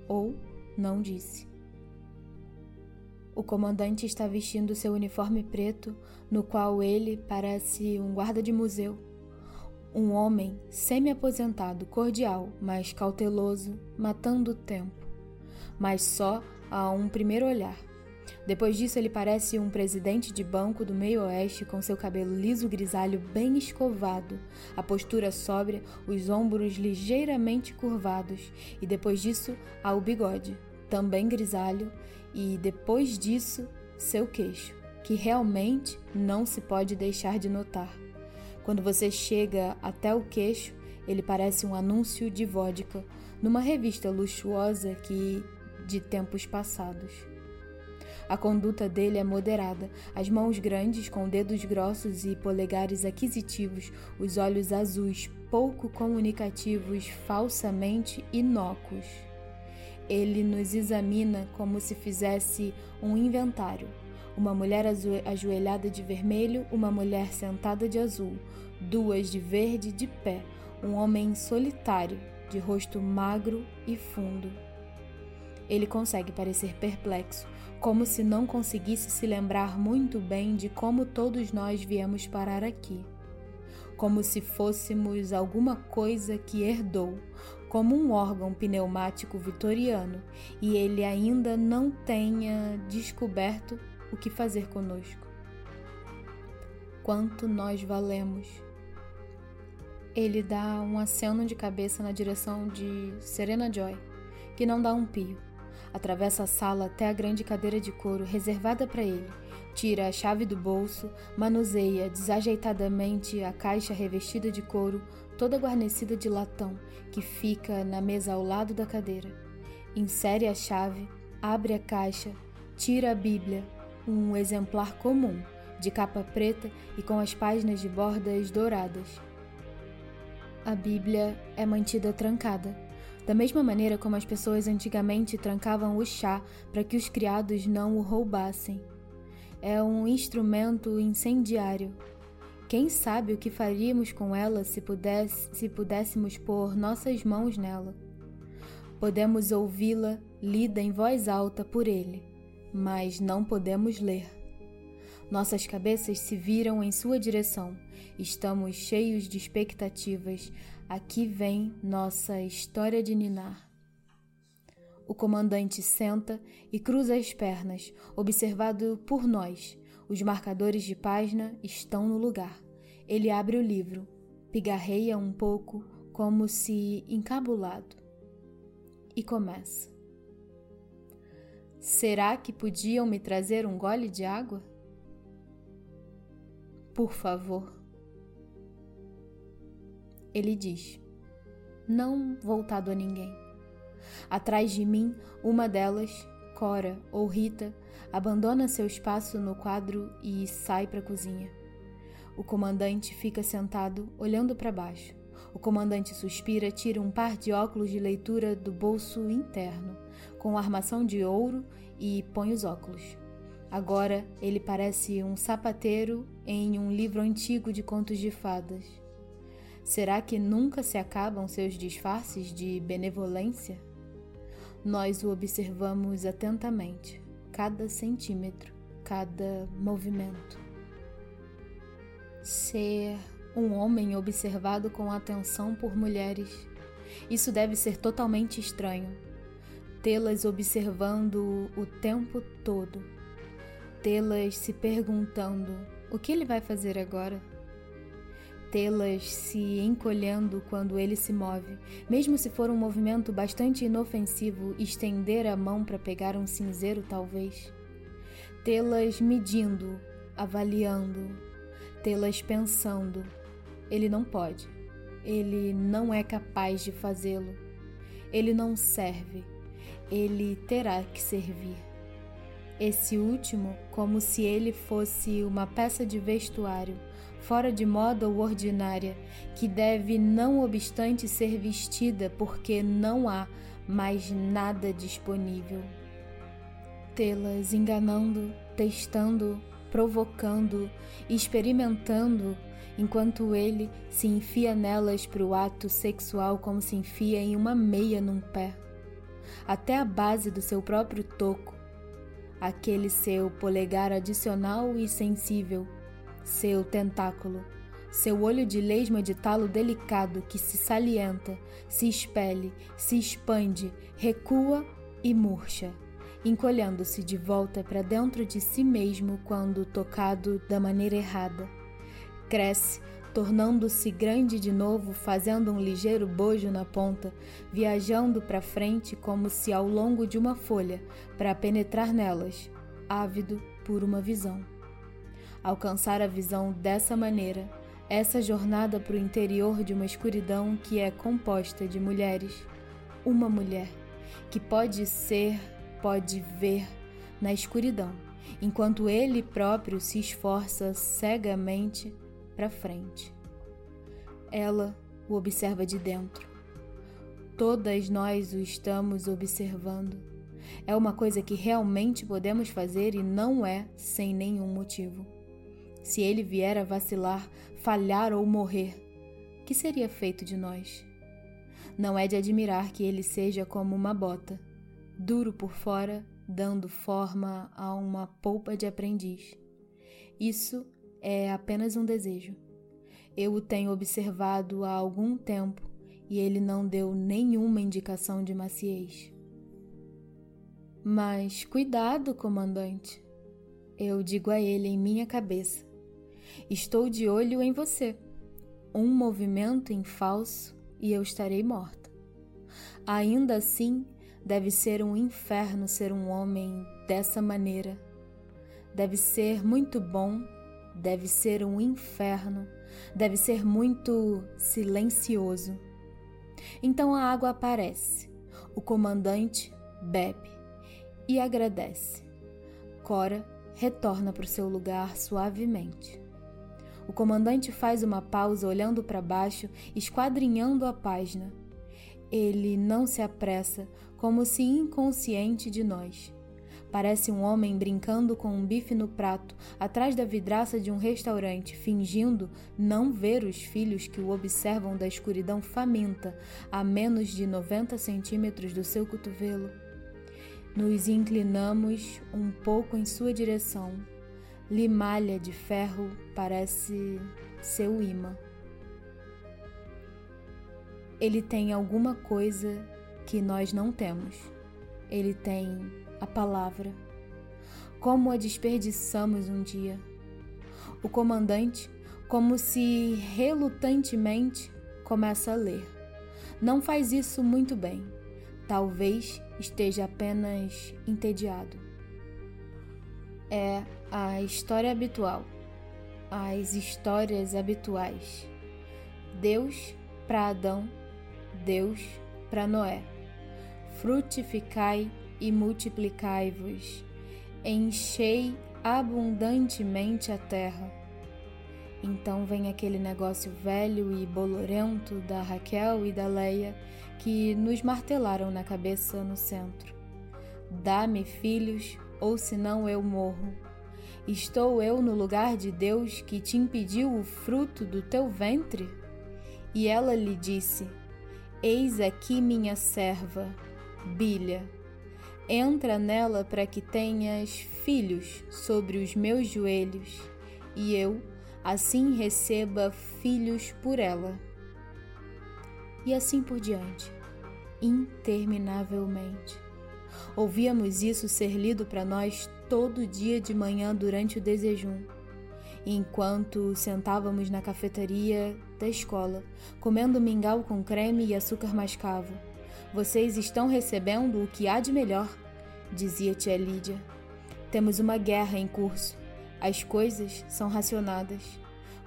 Ou não disse. O comandante está vestindo seu uniforme preto, no qual ele parece um guarda de museu. Um homem semi-aposentado, cordial, mas cauteloso, matando o tempo. Mas só a um primeiro olhar. Depois disso, ele parece um presidente de banco do meio-oeste com seu cabelo liso grisalho bem escovado, a postura sóbria, os ombros ligeiramente curvados, e depois disso, há o bigode, também grisalho, e depois disso, seu queixo, que realmente não se pode deixar de notar. Quando você chega até o queixo, ele parece um anúncio de vodka numa revista luxuosa que de tempos passados. A conduta dele é moderada, as mãos grandes, com dedos grossos e polegares aquisitivos, os olhos azuis, pouco comunicativos, falsamente inócuos. Ele nos examina como se fizesse um inventário. Uma mulher ajoelhada de vermelho, uma mulher sentada de azul, duas de verde de pé, um homem solitário, de rosto magro e fundo. Ele consegue parecer perplexo, como se não conseguisse se lembrar muito bem de como todos nós viemos parar aqui. Como se fôssemos alguma coisa que herdou, como um órgão pneumático vitoriano, e ele ainda não tenha descoberto o que fazer conosco. Quanto nós valemos. Ele dá um aceno de cabeça na direção de Serena Joy, que não dá um pio. Atravessa a sala até a grande cadeira de couro reservada para ele. Tira a chave do bolso, manuseia desajeitadamente a caixa revestida de couro, toda guarnecida de latão, que fica na mesa ao lado da cadeira. Insere a chave, abre a caixa, tira a Bíblia, um exemplar comum, de capa preta e com as páginas de bordas douradas. A Bíblia é mantida trancada da mesma maneira como as pessoas antigamente trancavam o chá para que os criados não o roubassem. É um instrumento incendiário. Quem sabe o que faríamos com ela se, pudesse, se pudéssemos pôr nossas mãos nela? Podemos ouvi-la lida em voz alta por ele, mas não podemos ler. Nossas cabeças se viram em sua direção. Estamos cheios de expectativas. Aqui vem nossa história de ninar. O comandante senta e cruza as pernas, observado por nós. Os marcadores de página estão no lugar. Ele abre o livro, pigarreia um pouco, como se encabulado, e começa. Será que podiam me trazer um gole de água? Por favor. Ele diz, não voltado a ninguém. Atrás de mim, uma delas, Cora ou Rita, abandona seu espaço no quadro e sai para a cozinha. O comandante fica sentado, olhando para baixo. O comandante suspira, tira um par de óculos de leitura do bolso interno, com armação de ouro, e põe os óculos. Agora ele parece um sapateiro em um livro antigo de contos de fadas. Será que nunca se acabam seus disfarces de benevolência? Nós o observamos atentamente, cada centímetro, cada movimento. Ser um homem observado com atenção por mulheres. Isso deve ser totalmente estranho. Tê-las observando o tempo todo. Tê-las se perguntando: o que ele vai fazer agora? Tê-las se encolhendo quando ele se move, mesmo se for um movimento bastante inofensivo, estender a mão para pegar um cinzeiro, talvez. Tê-las medindo, avaliando, tê-las pensando. Ele não pode. Ele não é capaz de fazê-lo. Ele não serve. Ele terá que servir. Esse último, como se ele fosse uma peça de vestuário, fora de moda ou ordinária, que deve, não obstante, ser vestida porque não há mais nada disponível. Tê-las enganando, testando, provocando, experimentando, enquanto ele se enfia nelas para o ato sexual como se enfia em uma meia num pé, até a base do seu próprio toco, aquele seu polegar adicional e sensível, seu tentáculo, seu olho de lesma de talo delicado que se salienta, se expele, se expande, recua e murcha encolhendo-se de volta para dentro de si mesmo quando tocado da maneira errada. Cresce, tornando-se grande de novo, fazendo um ligeiro bojo na ponta, viajando para frente como se ao longo de uma folha, para penetrar nelas, ávido por uma visão. Alcançar a visão dessa maneira, essa jornada para o interior de uma escuridão que é composta de mulheres, uma mulher, que pode ser pode ver na escuridão, enquanto ele próprio se esforça cegamente para frente. Ela o observa de dentro. Todas nós o estamos observando. É uma coisa que realmente podemos fazer e não é sem nenhum motivo. Se ele vier a vacilar, falhar ou morrer, que seria feito de nós? Não é de admirar que ele seja como uma bota duro por fora, dando forma a uma polpa de aprendiz. Isso é apenas um desejo. Eu o tenho observado há algum tempo e ele não deu nenhuma indicação de maciez. Mas cuidado, comandante. Eu digo a ele em minha cabeça. Estou de olho em você. Um movimento em falso e eu estarei morta. Ainda assim, Deve ser um inferno ser um homem dessa maneira. Deve ser muito bom, deve ser um inferno, deve ser muito silencioso. Então a água aparece. O comandante bebe e agradece. Cora retorna para o seu lugar suavemente. O comandante faz uma pausa olhando para baixo, esquadrinhando a página. Ele não se apressa, como se inconsciente de nós. Parece um homem brincando com um bife no prato, atrás da vidraça de um restaurante, fingindo não ver os filhos que o observam da escuridão faminta, a menos de 90 centímetros do seu cotovelo. Nos inclinamos um pouco em sua direção. Limalha de ferro parece seu imã. Ele tem alguma coisa que nós não temos. Ele tem a palavra. Como a desperdiçamos um dia. O comandante, como se relutantemente, começa a ler. Não faz isso muito bem. Talvez esteja apenas entediado. É a história habitual, as histórias habituais. Deus para Adão, Deus para Noé. Frutificai e multiplicai-vos, enchei abundantemente a terra. Então vem aquele negócio velho e bolorento da Raquel e da Leia que nos martelaram na cabeça no centro. Dá-me filhos, ou senão eu morro. Estou eu no lugar de Deus que te impediu o fruto do teu ventre? E ela lhe disse: Eis aqui minha serva, Bilha. Entra nela para que tenhas filhos sobre os meus joelhos, e eu, assim, receba filhos por ela. E assim por diante, interminavelmente. Ouvíamos isso ser lido para nós todo dia de manhã durante o desejum enquanto sentávamos na cafeteria da escola, comendo mingau com creme e açúcar mascavo. Vocês estão recebendo o que há de melhor, dizia tia Lídia. Temos uma guerra em curso. As coisas são racionadas.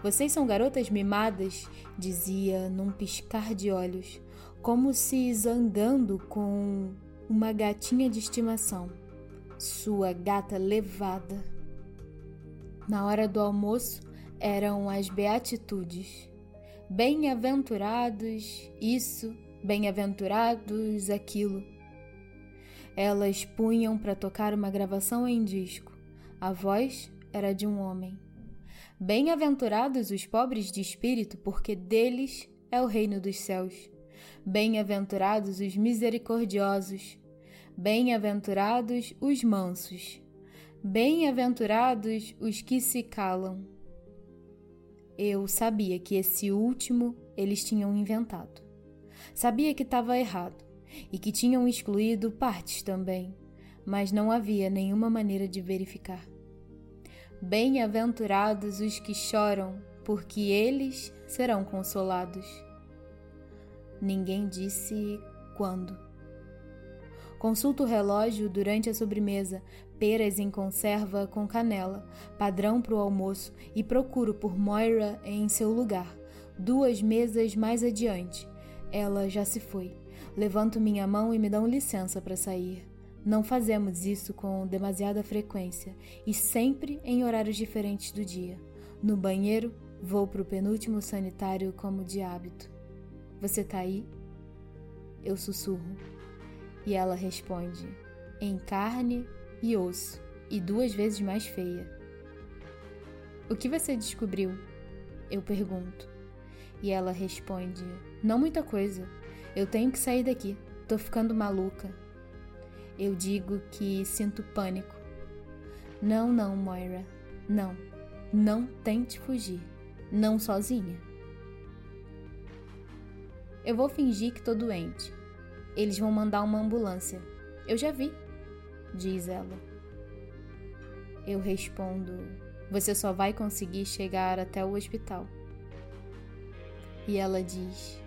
Vocês são garotas mimadas, dizia num piscar de olhos, como se zangando com uma gatinha de estimação. Sua gata levada. Na hora do almoço eram as beatitudes. Bem-aventurados isso, bem-aventurados aquilo. Elas punham para tocar uma gravação em disco. A voz era de um homem. Bem-aventurados os pobres de espírito, porque deles é o reino dos céus. Bem-aventurados os misericordiosos. Bem-aventurados os mansos Bem-aventurados os que se calam. Eu sabia que esse último eles tinham inventado. Sabia que estava errado e que tinham excluído partes também, mas não havia nenhuma maneira de verificar. Bem-aventurados os que choram, porque eles serão consolados. Ninguém disse quando. Consulto o relógio durante a sobremesa, peras em conserva com canela, padrão para o almoço, e procuro por Moira em seu lugar, duas mesas mais adiante. Ela já se foi. Levanto minha mão e me dão licença para sair. Não fazemos isso com demasiada frequência e sempre em horários diferentes do dia. No banheiro, vou para o penúltimo sanitário como de hábito. Você tá aí? Eu sussurro. E ela responde: Em carne e osso, e duas vezes mais feia. O que você descobriu? Eu pergunto. E ela responde: Não muita coisa. Eu tenho que sair daqui. Tô ficando maluca. Eu digo que sinto pânico. Não, não, Moira. Não. Não tente fugir. Não sozinha. Eu vou fingir que tô doente. Eles vão mandar uma ambulância. Eu já vi, diz ela. Eu respondo: Você só vai conseguir chegar até o hospital. E ela diz: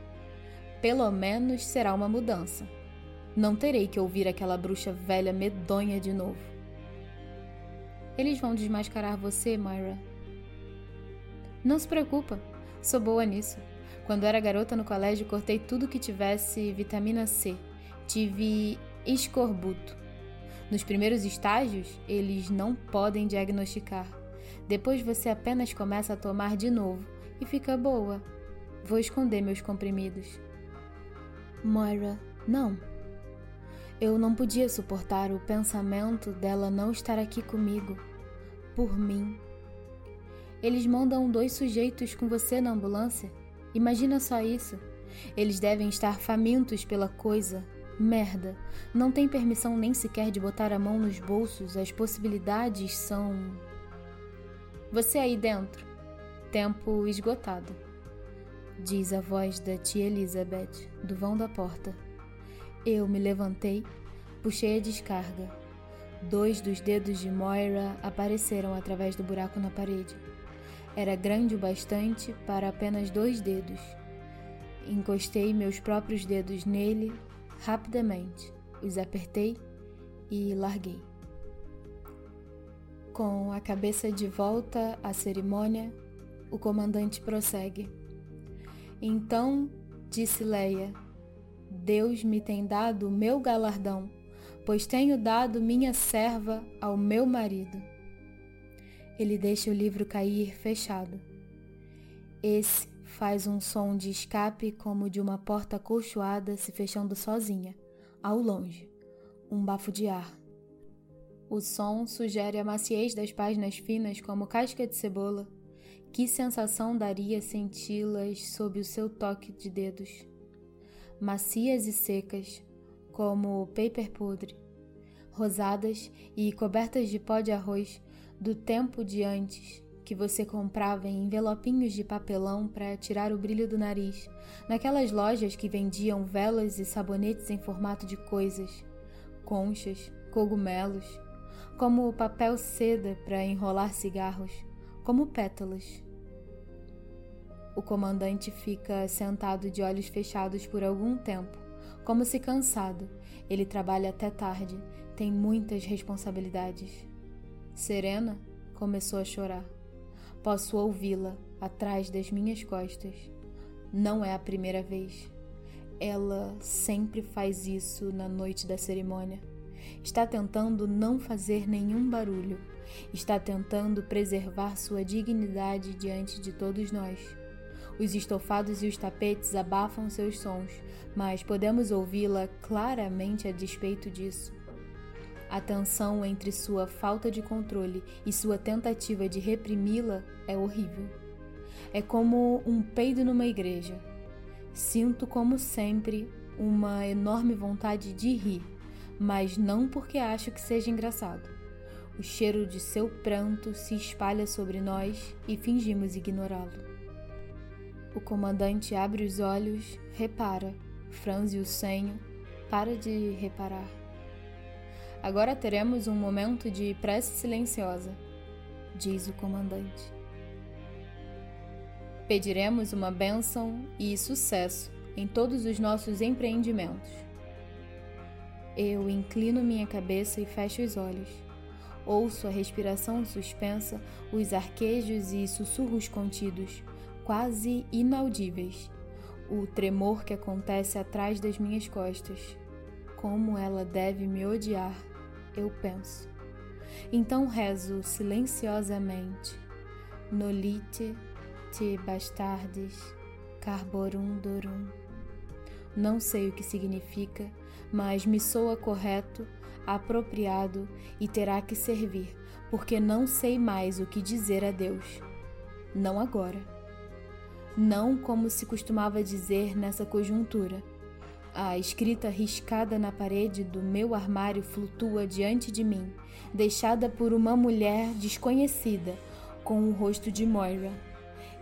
Pelo menos será uma mudança. Não terei que ouvir aquela bruxa velha medonha de novo. Eles vão desmascarar você, Myra. Não se preocupa, sou boa nisso. Quando era garota no colégio, cortei tudo que tivesse vitamina C. Tive escorbuto. Nos primeiros estágios, eles não podem diagnosticar. Depois você apenas começa a tomar de novo e fica boa. Vou esconder meus comprimidos. Moira, não. Eu não podia suportar o pensamento dela não estar aqui comigo, por mim. Eles mandam dois sujeitos com você na ambulância? Imagina só isso. Eles devem estar famintos pela coisa, Merda, não tem permissão nem sequer de botar a mão nos bolsos, as possibilidades são. Você aí dentro. Tempo esgotado. Diz a voz da tia Elizabeth, do vão da porta. Eu me levantei, puxei a descarga. Dois dos dedos de Moira apareceram através do buraco na parede. Era grande o bastante para apenas dois dedos. Encostei meus próprios dedos nele rapidamente, os apertei e larguei. Com a cabeça de volta à cerimônia, o comandante prossegue. Então, disse Leia, Deus me tem dado o meu galardão, pois tenho dado minha serva ao meu marido. Ele deixa o livro cair fechado. Esse faz um som de escape como de uma porta acolchoada se fechando sozinha, ao longe, um bafo de ar. O som sugere a maciez das páginas finas como casca de cebola. Que sensação daria senti-las sob o seu toque de dedos? macias e secas, como paper podre, rosadas e cobertas de pó de arroz do tempo de antes, que você comprava em envelopinhos de papelão para tirar o brilho do nariz, naquelas lojas que vendiam velas e sabonetes em formato de coisas, conchas, cogumelos, como papel seda para enrolar cigarros, como pétalas. O comandante fica sentado de olhos fechados por algum tempo, como se cansado. Ele trabalha até tarde, tem muitas responsabilidades. Serena começou a chorar. Posso ouvi-la atrás das minhas costas. Não é a primeira vez. Ela sempre faz isso na noite da cerimônia. Está tentando não fazer nenhum barulho. Está tentando preservar sua dignidade diante de todos nós. Os estofados e os tapetes abafam seus sons, mas podemos ouvi-la claramente a despeito disso. A tensão entre sua falta de controle e sua tentativa de reprimi-la é horrível. É como um peido numa igreja. Sinto, como sempre, uma enorme vontade de rir, mas não porque acho que seja engraçado. O cheiro de seu pranto se espalha sobre nós e fingimos ignorá-lo. O comandante abre os olhos, repara, franze o senho, para de reparar. Agora teremos um momento de prece silenciosa, diz o comandante. Pediremos uma bênção e sucesso em todos os nossos empreendimentos. Eu inclino minha cabeça e fecho os olhos. Ouço a respiração suspensa, os arquejos e sussurros contidos, quase inaudíveis, o tremor que acontece atrás das minhas costas. Como ela deve me odiar, eu penso. Então rezo silenciosamente. Nolite te bastardes carborum dorum. Não sei o que significa, mas me soa correto, apropriado e terá que servir, porque não sei mais o que dizer a Deus. Não agora não como se costumava dizer nessa conjuntura. A escrita riscada na parede do meu armário flutua diante de mim, deixada por uma mulher desconhecida, com o rosto de Moira.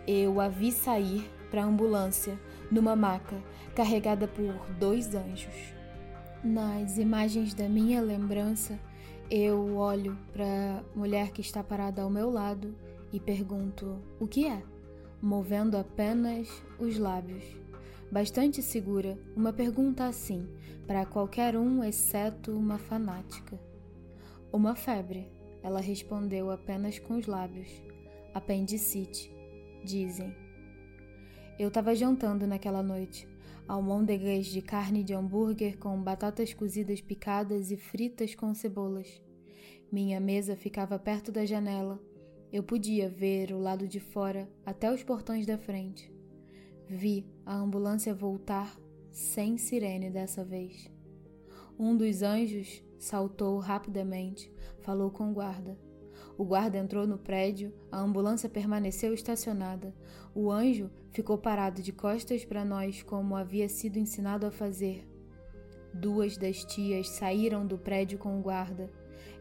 Eu a vi sair para a ambulância, numa maca, carregada por dois anjos. Nas imagens da minha lembrança, eu olho para a mulher que está parada ao meu lado e pergunto: o que é? movendo apenas os lábios. Bastante segura, uma pergunta assim, para qualquer um exceto uma fanática. Uma febre, ela respondeu apenas com os lábios. Apendicite, dizem. Eu estava jantando naquela noite, almôndegas de carne de hambúrguer com batatas cozidas picadas e fritas com cebolas. Minha mesa ficava perto da janela eu podia ver o lado de fora até os portões da frente. Vi a ambulância voltar sem sirene dessa vez. Um dos anjos saltou rapidamente, falou com o guarda. O guarda entrou no prédio, a ambulância permaneceu estacionada. O anjo ficou parado de costas para nós, como havia sido ensinado a fazer. Duas das tias saíram do prédio com o guarda.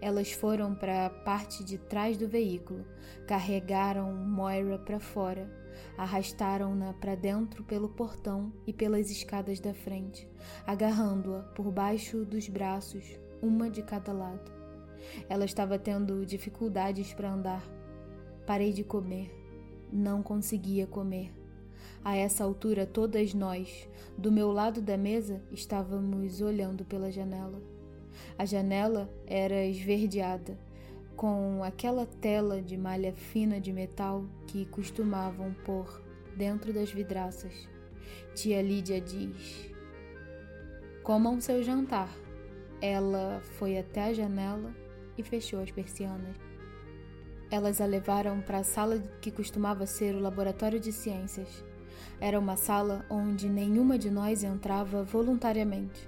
Elas foram para a parte de trás do veículo, carregaram Moira para fora, arrastaram-na para dentro pelo portão e pelas escadas da frente, agarrando-a por baixo dos braços, uma de cada lado. Ela estava tendo dificuldades para andar. Parei de comer. Não conseguia comer. A essa altura, todas nós, do meu lado da mesa, estávamos olhando pela janela. A janela era esverdeada, com aquela tela de malha fina de metal que costumavam pôr dentro das vidraças. Tia Lídia diz: Comam seu jantar. Ela foi até a janela e fechou as persianas. Elas a levaram para a sala que costumava ser o laboratório de ciências. Era uma sala onde nenhuma de nós entrava voluntariamente.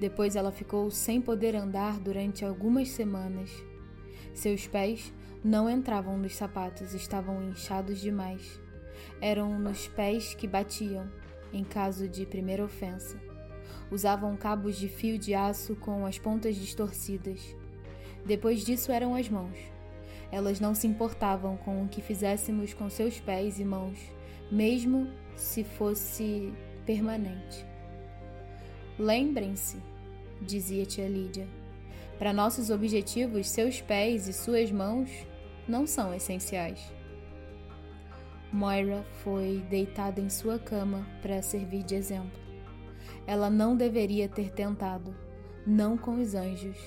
Depois ela ficou sem poder andar durante algumas semanas. Seus pés não entravam nos sapatos, estavam inchados demais. Eram nos pés que batiam, em caso de primeira ofensa. Usavam cabos de fio de aço com as pontas distorcidas. Depois disso eram as mãos. Elas não se importavam com o que fizéssemos com seus pés e mãos, mesmo se fosse permanente. Lembrem-se, dizia tia Lídia, para nossos objetivos, seus pés e suas mãos não são essenciais. Moira foi deitada em sua cama para servir de exemplo. Ela não deveria ter tentado, não com os anjos,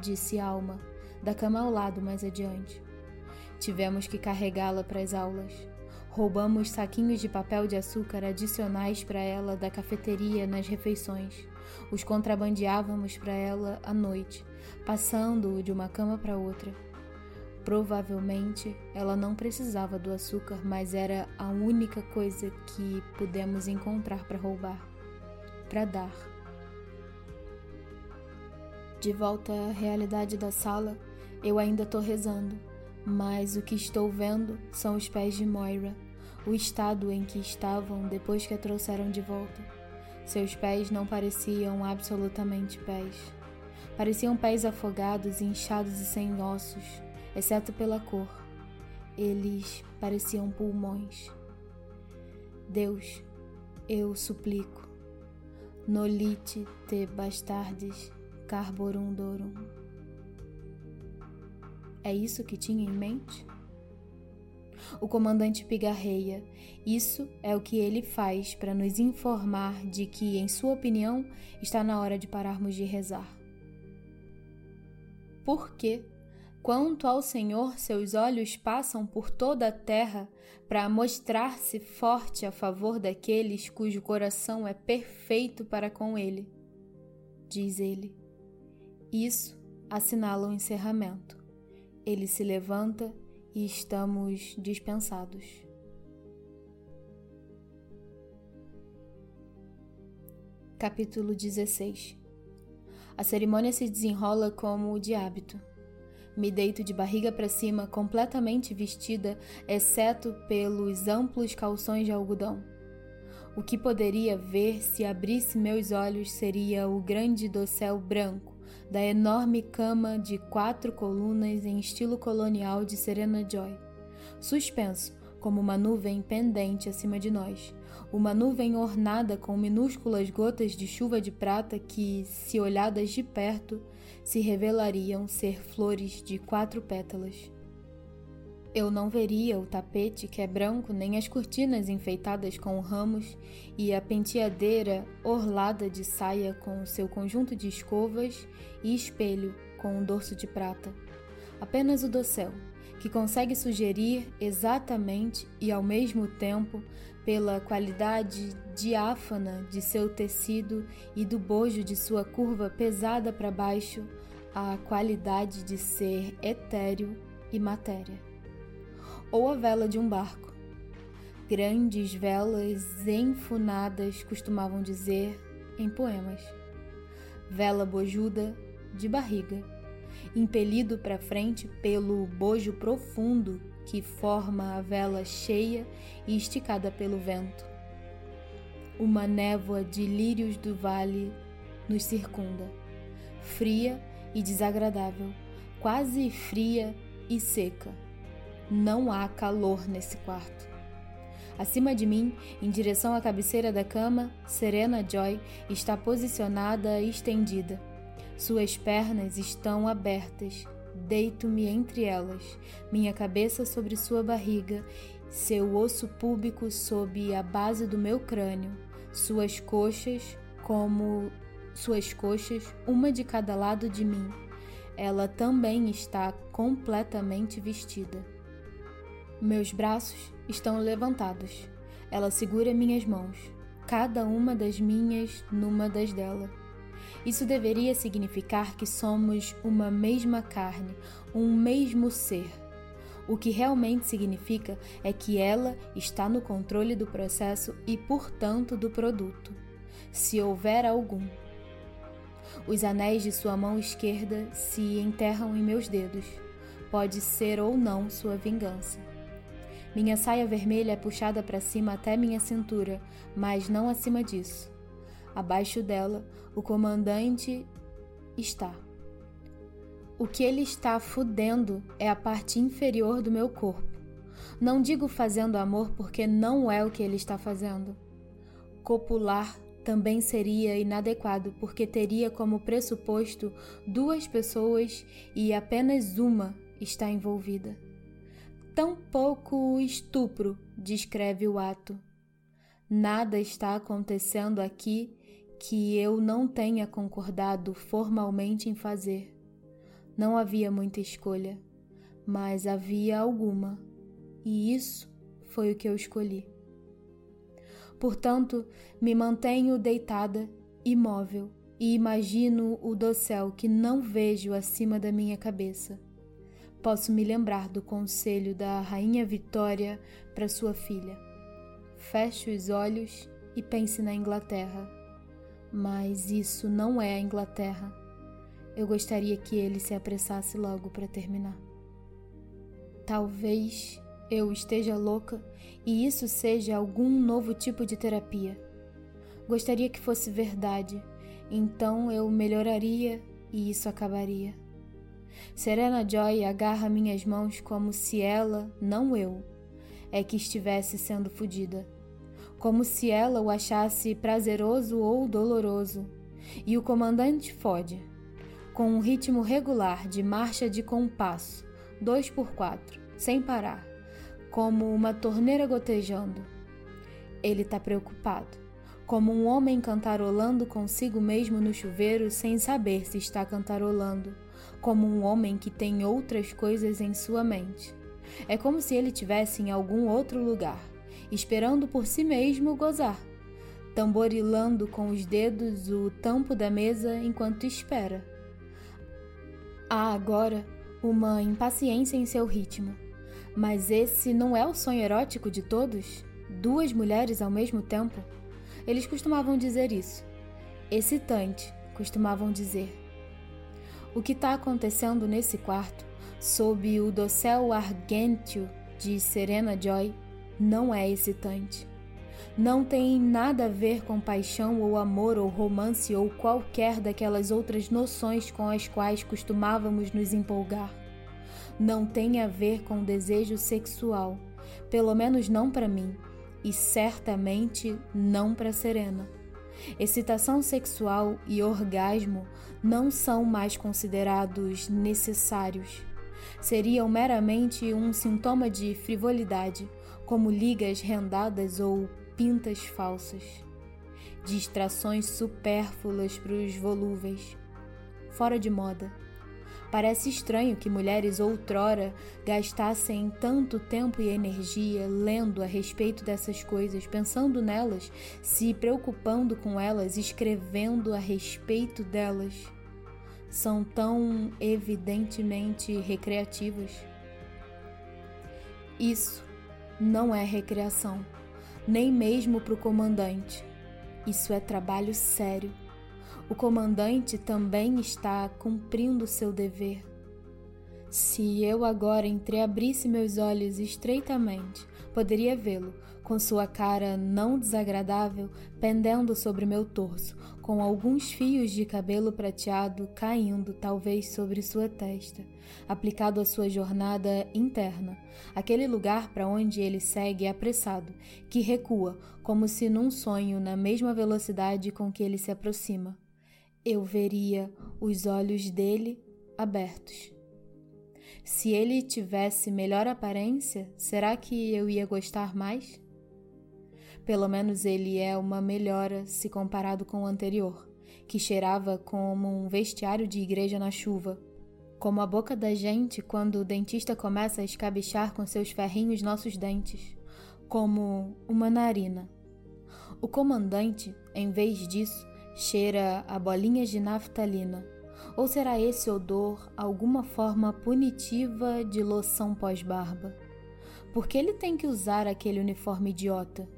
disse Alma, da cama ao lado mais adiante. Tivemos que carregá-la para as aulas. Roubamos saquinhos de papel de açúcar adicionais para ela da cafeteria nas refeições. Os contrabandeávamos para ela à noite, passando-o de uma cama para outra. Provavelmente ela não precisava do açúcar, mas era a única coisa que pudemos encontrar para roubar, para dar. De volta à realidade da sala, eu ainda estou rezando, mas o que estou vendo são os pés de Moira, o estado em que estavam depois que a trouxeram de volta. Seus pés não pareciam absolutamente pés. Pareciam pés afogados, inchados e sem ossos, exceto pela cor. Eles pareciam pulmões. Deus, eu suplico, nolite te bastardes Carborundorum. É isso que tinha em mente? O comandante pigarreia. Isso é o que ele faz para nos informar de que, em sua opinião, está na hora de pararmos de rezar. Porque, quanto ao Senhor, seus olhos passam por toda a terra para mostrar-se forte a favor daqueles cujo coração é perfeito para com ele, diz ele. Isso assinala o encerramento. Ele se levanta e estamos dispensados. Capítulo 16 A cerimônia se desenrola como de hábito. Me deito de barriga para cima, completamente vestida, exceto pelos amplos calções de algodão. O que poderia ver se abrisse meus olhos seria o grande dossel branco da enorme cama de quatro colunas em estilo colonial de Serena Joy, suspenso como uma nuvem pendente acima de nós, uma nuvem ornada com minúsculas gotas de chuva de prata que, se olhadas de perto, se revelariam ser flores de quatro pétalas. Eu não veria o tapete, que é branco, nem as cortinas enfeitadas com ramos e a penteadeira orlada de saia com seu conjunto de escovas e espelho com um dorso de prata. Apenas o dossel, que consegue sugerir exatamente e ao mesmo tempo, pela qualidade diáfana de seu tecido e do bojo de sua curva pesada para baixo, a qualidade de ser etéreo e matéria ou a vela de um barco. Grandes velas enfunadas costumavam dizer em poemas. Vela bojuda de barriga, impelido para frente pelo bojo profundo que forma a vela cheia e esticada pelo vento. Uma névoa de lírios do vale nos circunda. Fria e desagradável, quase fria e seca. Não há calor nesse quarto. Acima de mim, em direção à cabeceira da cama, Serena Joy está posicionada estendida. Suas pernas estão abertas. Deito-me entre elas, minha cabeça sobre sua barriga, seu osso púbico sob a base do meu crânio, suas coxas como suas coxas, uma de cada lado de mim. Ela também está completamente vestida. Meus braços estão levantados. Ela segura minhas mãos, cada uma das minhas numa das dela. Isso deveria significar que somos uma mesma carne, um mesmo ser. O que realmente significa é que ela está no controle do processo e, portanto, do produto, se houver algum. Os anéis de sua mão esquerda se enterram em meus dedos. Pode ser ou não sua vingança. Minha saia vermelha é puxada para cima até minha cintura, mas não acima disso. Abaixo dela, o comandante está. O que ele está fudendo é a parte inferior do meu corpo. Não digo fazendo amor porque não é o que ele está fazendo. Copular também seria inadequado porque teria como pressuposto duas pessoas e apenas uma está envolvida. Tampouco estupro descreve o ato. Nada está acontecendo aqui que eu não tenha concordado formalmente em fazer. Não havia muita escolha, mas havia alguma, e isso foi o que eu escolhi. Portanto, me mantenho deitada, imóvel, e imagino o dossel que não vejo acima da minha cabeça. Posso me lembrar do conselho da Rainha Vitória para sua filha. Feche os olhos e pense na Inglaterra. Mas isso não é a Inglaterra. Eu gostaria que ele se apressasse logo para terminar. Talvez eu esteja louca e isso seja algum novo tipo de terapia. Gostaria que fosse verdade, então eu melhoraria e isso acabaria. Serena Joy agarra minhas mãos como se ela, não eu, é que estivesse sendo fodida. Como se ela o achasse prazeroso ou doloroso. E o comandante fode, com um ritmo regular de marcha de compasso, dois por quatro, sem parar como uma torneira gotejando. Ele está preocupado, como um homem cantarolando consigo mesmo no chuveiro sem saber se está cantarolando, como um homem que tem outras coisas em sua mente. É como se ele tivesse em algum outro lugar, esperando por si mesmo gozar, tamborilando com os dedos o tampo da mesa enquanto espera. Há agora uma impaciência em seu ritmo mas esse não é o sonho erótico de todos? Duas mulheres ao mesmo tempo? Eles costumavam dizer isso. Excitante, costumavam dizer. O que está acontecendo nesse quarto, sob o dossel argêntio de Serena Joy, não é excitante. Não tem nada a ver com paixão ou amor ou romance ou qualquer daquelas outras noções com as quais costumávamos nos empolgar não tem a ver com desejo sexual, pelo menos não para mim, e certamente não para Serena. Excitação sexual e orgasmo não são mais considerados necessários. Seriam meramente um sintoma de frivolidade, como ligas rendadas ou pintas falsas. Distrações supérfluas para os volúveis. Fora de moda Parece estranho que mulheres outrora gastassem tanto tempo e energia lendo a respeito dessas coisas, pensando nelas, se preocupando com elas, escrevendo a respeito delas. São tão evidentemente recreativas. Isso não é recreação, nem mesmo para o comandante. Isso é trabalho sério o comandante também está cumprindo seu dever. Se eu agora entreabrisse meus olhos estreitamente, poderia vê-lo, com sua cara não desagradável pendendo sobre meu torso, com alguns fios de cabelo prateado caindo, talvez, sobre sua testa, aplicado à sua jornada interna, aquele lugar para onde ele segue apressado, que recua, como se num sonho, na mesma velocidade com que ele se aproxima. Eu veria os olhos dele abertos se ele tivesse melhor aparência, será que eu ia gostar mais? Pelo menos ele é uma melhora se comparado com o anterior, que cheirava como um vestiário de igreja na chuva, como a boca da gente quando o dentista começa a escabichar com seus ferrinhos nossos dentes, como uma narina. O comandante, em vez disso, cheira a bolinhas de naftalina ou será esse odor alguma forma punitiva de loção pós-barba? Por que ele tem que usar aquele uniforme idiota?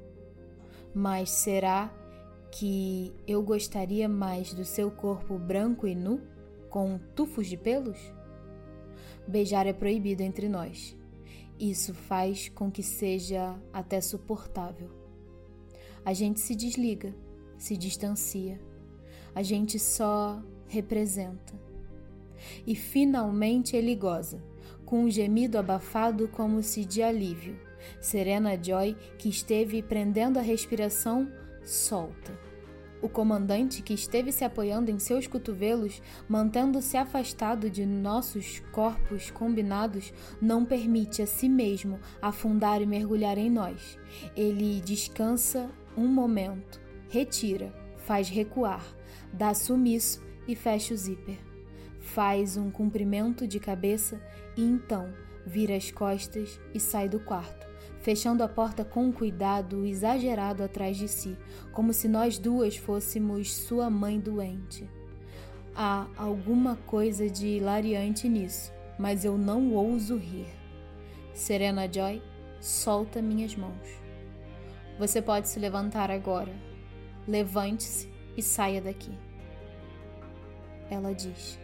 Mas será que eu gostaria mais do seu corpo branco e nu, com tufos de pelos? Beijar é proibido entre nós. Isso faz com que seja até suportável. A gente se desliga, se distancia. A gente só representa. E finalmente ele goza, com um gemido abafado como se de alívio. Serena Joy, que esteve prendendo a respiração, solta. O comandante, que esteve se apoiando em seus cotovelos, mantendo-se afastado de nossos corpos combinados, não permite a si mesmo afundar e mergulhar em nós. Ele descansa um momento, retira, faz recuar, dá sumiço e fecha o zíper. Faz um cumprimento de cabeça e então vira as costas e sai do quarto, fechando a porta com um cuidado exagerado atrás de si, como se nós duas fôssemos sua mãe doente. Há alguma coisa de hilariante nisso, mas eu não ouso rir. Serena Joy solta minhas mãos. Você pode se levantar agora. Levante-se e saia daqui ela diz.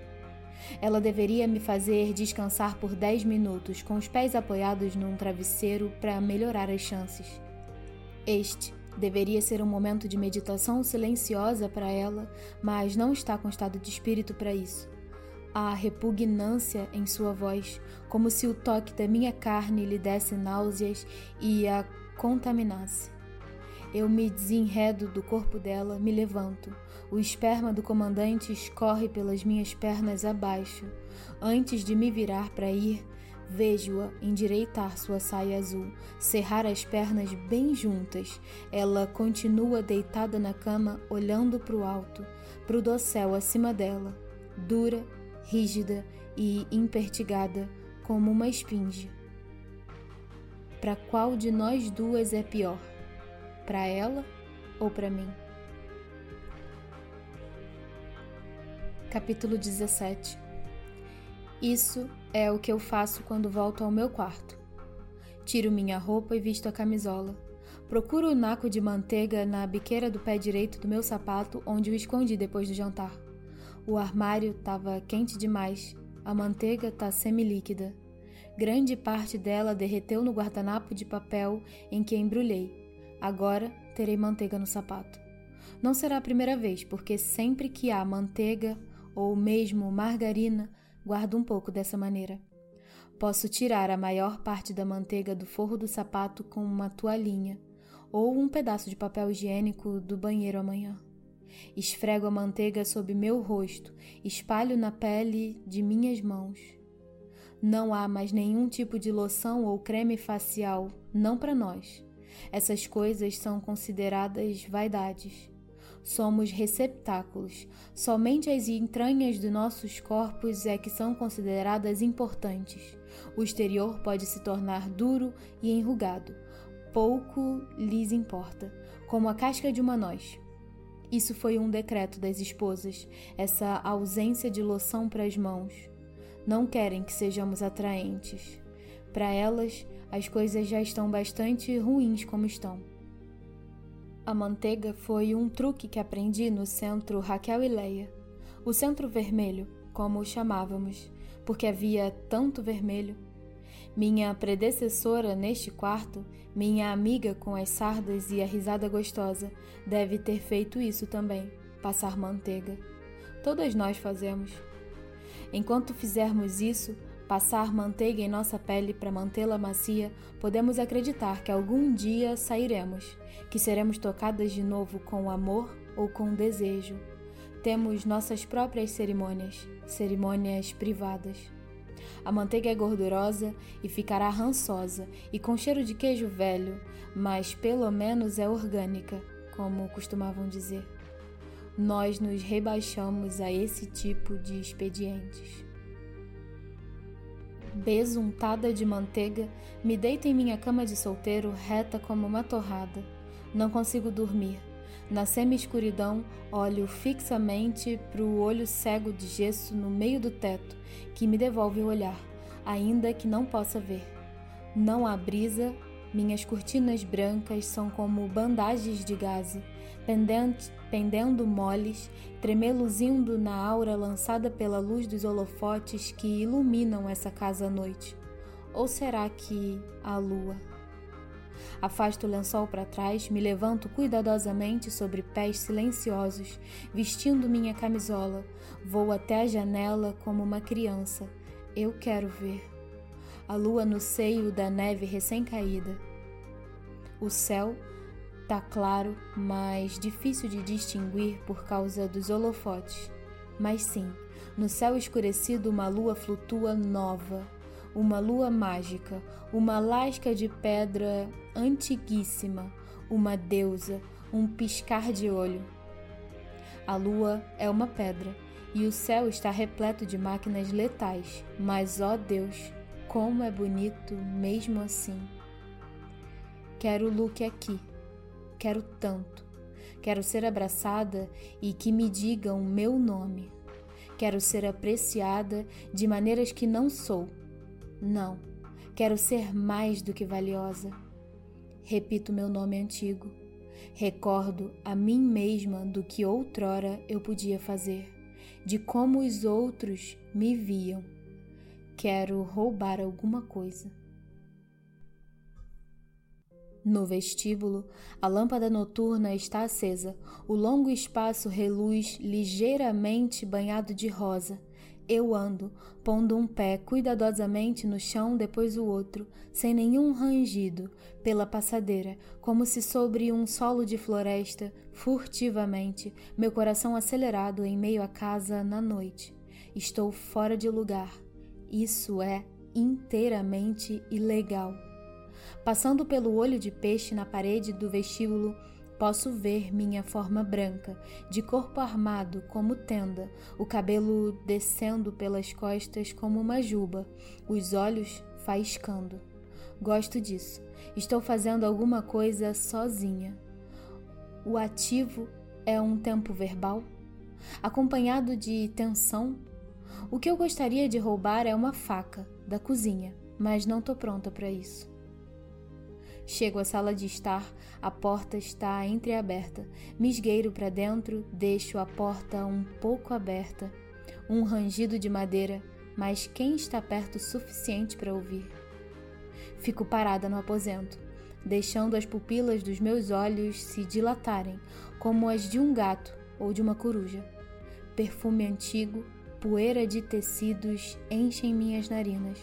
Ela deveria me fazer descansar por dez minutos com os pés apoiados num travesseiro para melhorar as chances. Este deveria ser um momento de meditação silenciosa para ela, mas não está com estado de espírito para isso. Há repugnância em sua voz, como se o toque da minha carne lhe desse náuseas e a contaminasse. Eu me desenredo do corpo dela, me levanto. O esperma do comandante escorre pelas minhas pernas abaixo. Antes de me virar para ir, vejo-a endireitar sua saia azul, cerrar as pernas bem juntas. Ela continua deitada na cama, olhando para o alto, para o dossel acima dela, dura, rígida e impertigada, como uma esfinge. Para qual de nós duas é pior? Para ela ou para mim? Capítulo 17 Isso é o que eu faço quando volto ao meu quarto. Tiro minha roupa e visto a camisola. Procuro o naco de manteiga na biqueira do pé direito do meu sapato, onde o escondi depois do jantar. O armário estava quente demais. A manteiga está semilíquida. Grande parte dela derreteu no guardanapo de papel em que embrulhei. Agora terei manteiga no sapato. Não será a primeira vez, porque sempre que há manteiga ou mesmo margarina, guardo um pouco dessa maneira. Posso tirar a maior parte da manteiga do forro do sapato com uma toalhinha ou um pedaço de papel higiênico do banheiro amanhã. Esfrego a manteiga sob meu rosto, espalho na pele de minhas mãos. Não há mais nenhum tipo de loção ou creme facial, não para nós. Essas coisas são consideradas vaidades. Somos receptáculos. Somente as entranhas de nossos corpos é que são consideradas importantes. O exterior pode se tornar duro e enrugado. Pouco lhes importa, como a casca de uma noz. Isso foi um decreto das esposas, essa ausência de loção para as mãos. Não querem que sejamos atraentes. Para elas, as coisas já estão bastante ruins como estão. A manteiga foi um truque que aprendi no centro Raquel e Leia, o centro vermelho, como o chamávamos, porque havia tanto vermelho. Minha predecessora neste quarto, minha amiga com as sardas e a risada gostosa, deve ter feito isso também passar manteiga. Todas nós fazemos. Enquanto fizermos isso, passar manteiga em nossa pele para mantê-la macia, podemos acreditar que algum dia sairemos, que seremos tocadas de novo com amor ou com desejo. Temos nossas próprias cerimônias, cerimônias privadas. A manteiga é gordurosa e ficará rançosa e com cheiro de queijo velho, mas pelo menos é orgânica, como costumavam dizer. Nós nos rebaixamos a esse tipo de expedientes. Besuntada de manteiga, me deito em minha cama de solteiro reta como uma torrada. Não consigo dormir. Na semi-escuridão, olho fixamente para o olho cego de gesso no meio do teto, que me devolve o olhar, ainda que não possa ver. Não há brisa, minhas cortinas brancas são como bandagens de gaze, pendendo moles, tremeluzindo na aura lançada pela luz dos holofotes que iluminam essa casa à noite. Ou será que a lua? Afasto o lençol para trás, me levanto cuidadosamente sobre pés silenciosos, vestindo minha camisola. Vou até a janela como uma criança. Eu quero ver. A lua no seio da neve recém-caída. O céu tá claro, mas difícil de distinguir por causa dos holofotes. Mas sim, no céu escurecido uma lua flutua nova, uma lua mágica, uma lasca de pedra antiguíssima, uma deusa, um piscar de olho. A lua é uma pedra e o céu está repleto de máquinas letais, mas ó Deus, como é bonito mesmo assim. Quero o Luke aqui, quero tanto. Quero ser abraçada e que me digam meu nome. Quero ser apreciada de maneiras que não sou não, quero ser mais do que valiosa. Repito meu nome antigo. Recordo a mim mesma do que outrora eu podia fazer, de como os outros me viam. Quero roubar alguma coisa. No vestíbulo, a lâmpada noturna está acesa. O longo espaço reluz ligeiramente banhado de rosa. Eu ando, pondo um pé cuidadosamente no chão, depois o outro, sem nenhum rangido, pela passadeira, como se sobre um solo de floresta, furtivamente, meu coração acelerado em meio à casa na noite. Estou fora de lugar. Isso é inteiramente ilegal. Passando pelo olho de peixe na parede do vestíbulo, Posso ver minha forma branca, de corpo armado como tenda, o cabelo descendo pelas costas como uma juba, os olhos faiscando. Gosto disso. Estou fazendo alguma coisa sozinha. O ativo é um tempo verbal, acompanhado de tensão. O que eu gostaria de roubar é uma faca da cozinha, mas não estou pronta para isso. Chego à sala de estar, a porta está entreaberta. Me esgueiro para dentro, deixo a porta um pouco aberta. Um rangido de madeira, mas quem está perto o suficiente para ouvir? Fico parada no aposento, deixando as pupilas dos meus olhos se dilatarem, como as de um gato ou de uma coruja. Perfume antigo, poeira de tecidos enchem minhas narinas.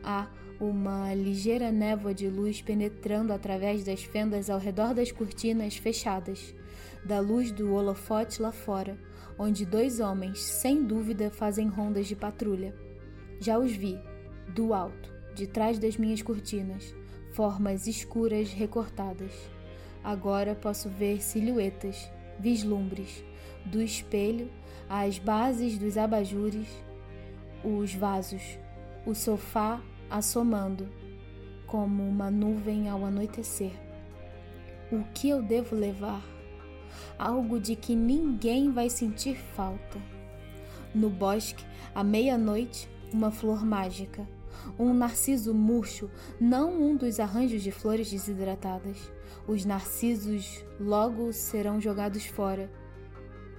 Há uma ligeira névoa de luz penetrando através das fendas ao redor das cortinas fechadas, da luz do holofote lá fora, onde dois homens, sem dúvida, fazem rondas de patrulha. Já os vi, do alto, de trás das minhas cortinas, formas escuras recortadas. Agora posso ver silhuetas, vislumbres, do espelho, as bases dos abajures, os vasos, o sofá assomando, como uma nuvem ao anoitecer. O que eu devo levar? Algo de que ninguém vai sentir falta. No bosque, à meia-noite, uma flor mágica, um narciso murcho, não um dos arranjos de flores desidratadas. Os narcisos logo serão jogados fora.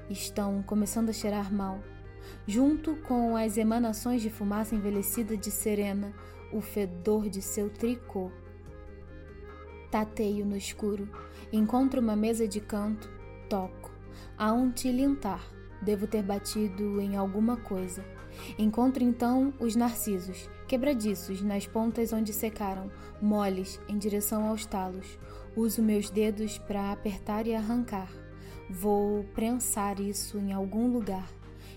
Estão começando a cheirar mal. junto com as emanações de fumaça envelhecida de Serena, o fedor de seu tricô. Tateio no escuro, encontro uma mesa de canto, toco. Há um tilintar, devo ter batido em alguma coisa. Encontro então os narcisos, quebradiços nas pontas onde secaram, moles em direção aos talos. Uso meus dedos para apertar e arrancar. Vou prensar isso em algum lugar,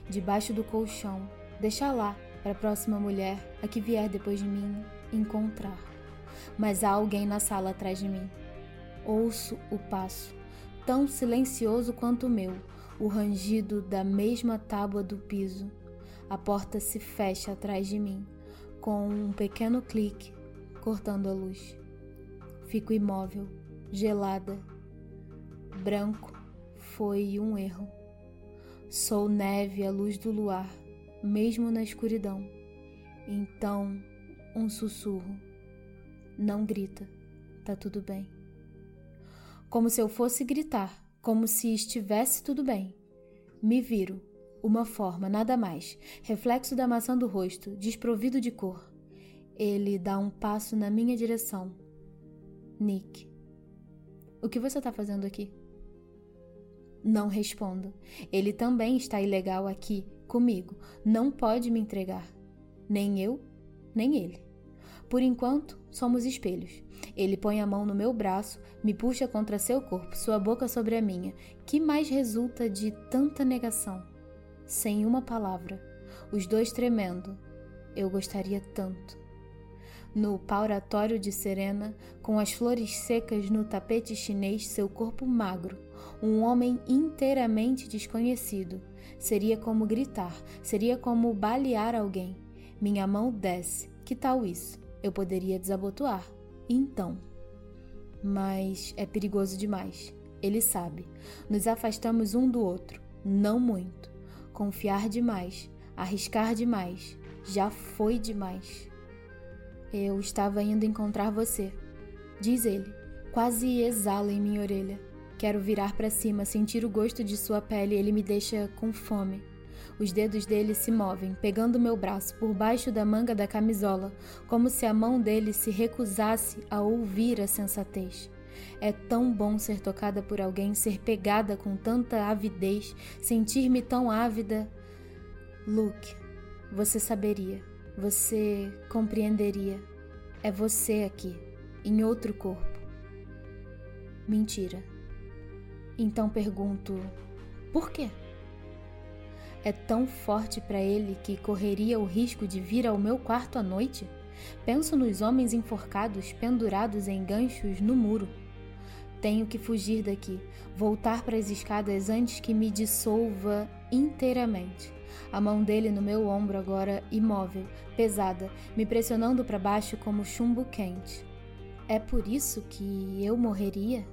debaixo do colchão, deixar lá para a próxima mulher, a que vier depois de mim, encontrar. Mas há alguém na sala atrás de mim. Ouço o passo, tão silencioso quanto o meu, o rangido da mesma tábua do piso. A porta se fecha atrás de mim, com um pequeno clique, cortando a luz. Fico imóvel, gelada. Branco foi um erro. Sou neve à luz do luar, mesmo na escuridão. Então, um sussurro. Não grita, tá tudo bem. Como se eu fosse gritar, como se estivesse tudo bem. Me viro, uma forma, nada mais, reflexo da maçã do rosto, desprovido de cor. Ele dá um passo na minha direção. Nick. O que você está fazendo aqui? Não respondo. Ele também está ilegal aqui, comigo. Não pode me entregar. Nem eu, nem ele. Por enquanto, somos espelhos. Ele põe a mão no meu braço, me puxa contra seu corpo, sua boca sobre a minha. Que mais resulta de tanta negação? Sem uma palavra, os dois tremendo. Eu gostaria tanto no pauratório de Serena, com as flores secas no tapete chinês, seu corpo magro, um homem inteiramente desconhecido. Seria como gritar, seria como balear alguém. Minha mão desce. Que tal isso? Eu poderia desabotoar. Então. Mas é perigoso demais. Ele sabe. Nos afastamos um do outro. Não muito. Confiar demais. Arriscar demais. Já foi demais. Eu estava indo encontrar você, diz ele. Quase exala em minha orelha. Quero virar para cima, sentir o gosto de sua pele, ele me deixa com fome. Os dedos dele se movem, pegando meu braço por baixo da manga da camisola, como se a mão dele se recusasse a ouvir a sensatez. É tão bom ser tocada por alguém, ser pegada com tanta avidez, sentir-me tão ávida. Luke, você saberia. Você compreenderia. É você aqui, em outro corpo. Mentira. Então pergunto: por quê? É tão forte para ele que correria o risco de vir ao meu quarto à noite? Penso nos homens enforcados, pendurados em ganchos no muro. Tenho que fugir daqui, voltar para as escadas antes que me dissolva inteiramente. A mão dele no meu ombro agora imóvel, pesada, me pressionando para baixo como chumbo quente. É por isso que eu morreria?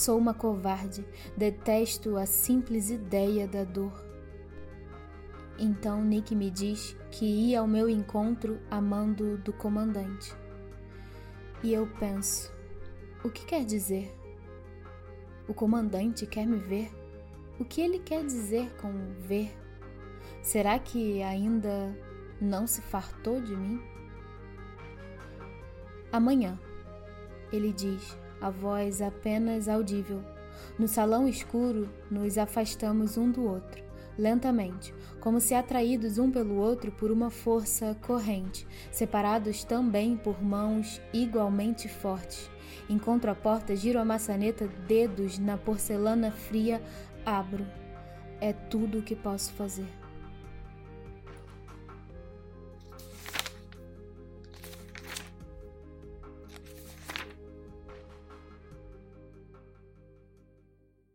Sou uma covarde, detesto a simples ideia da dor. Então Nick me diz que ia ao meu encontro amando do comandante. E eu penso: o que quer dizer? O comandante quer me ver? O que ele quer dizer com ver? Será que ainda não se fartou de mim? Amanhã, ele diz, a voz apenas audível. No salão escuro, nos afastamos um do outro, lentamente, como se atraídos um pelo outro por uma força corrente, separados também por mãos igualmente fortes. Encontro a porta, giro a maçaneta, dedos na porcelana fria, abro. É tudo o que posso fazer.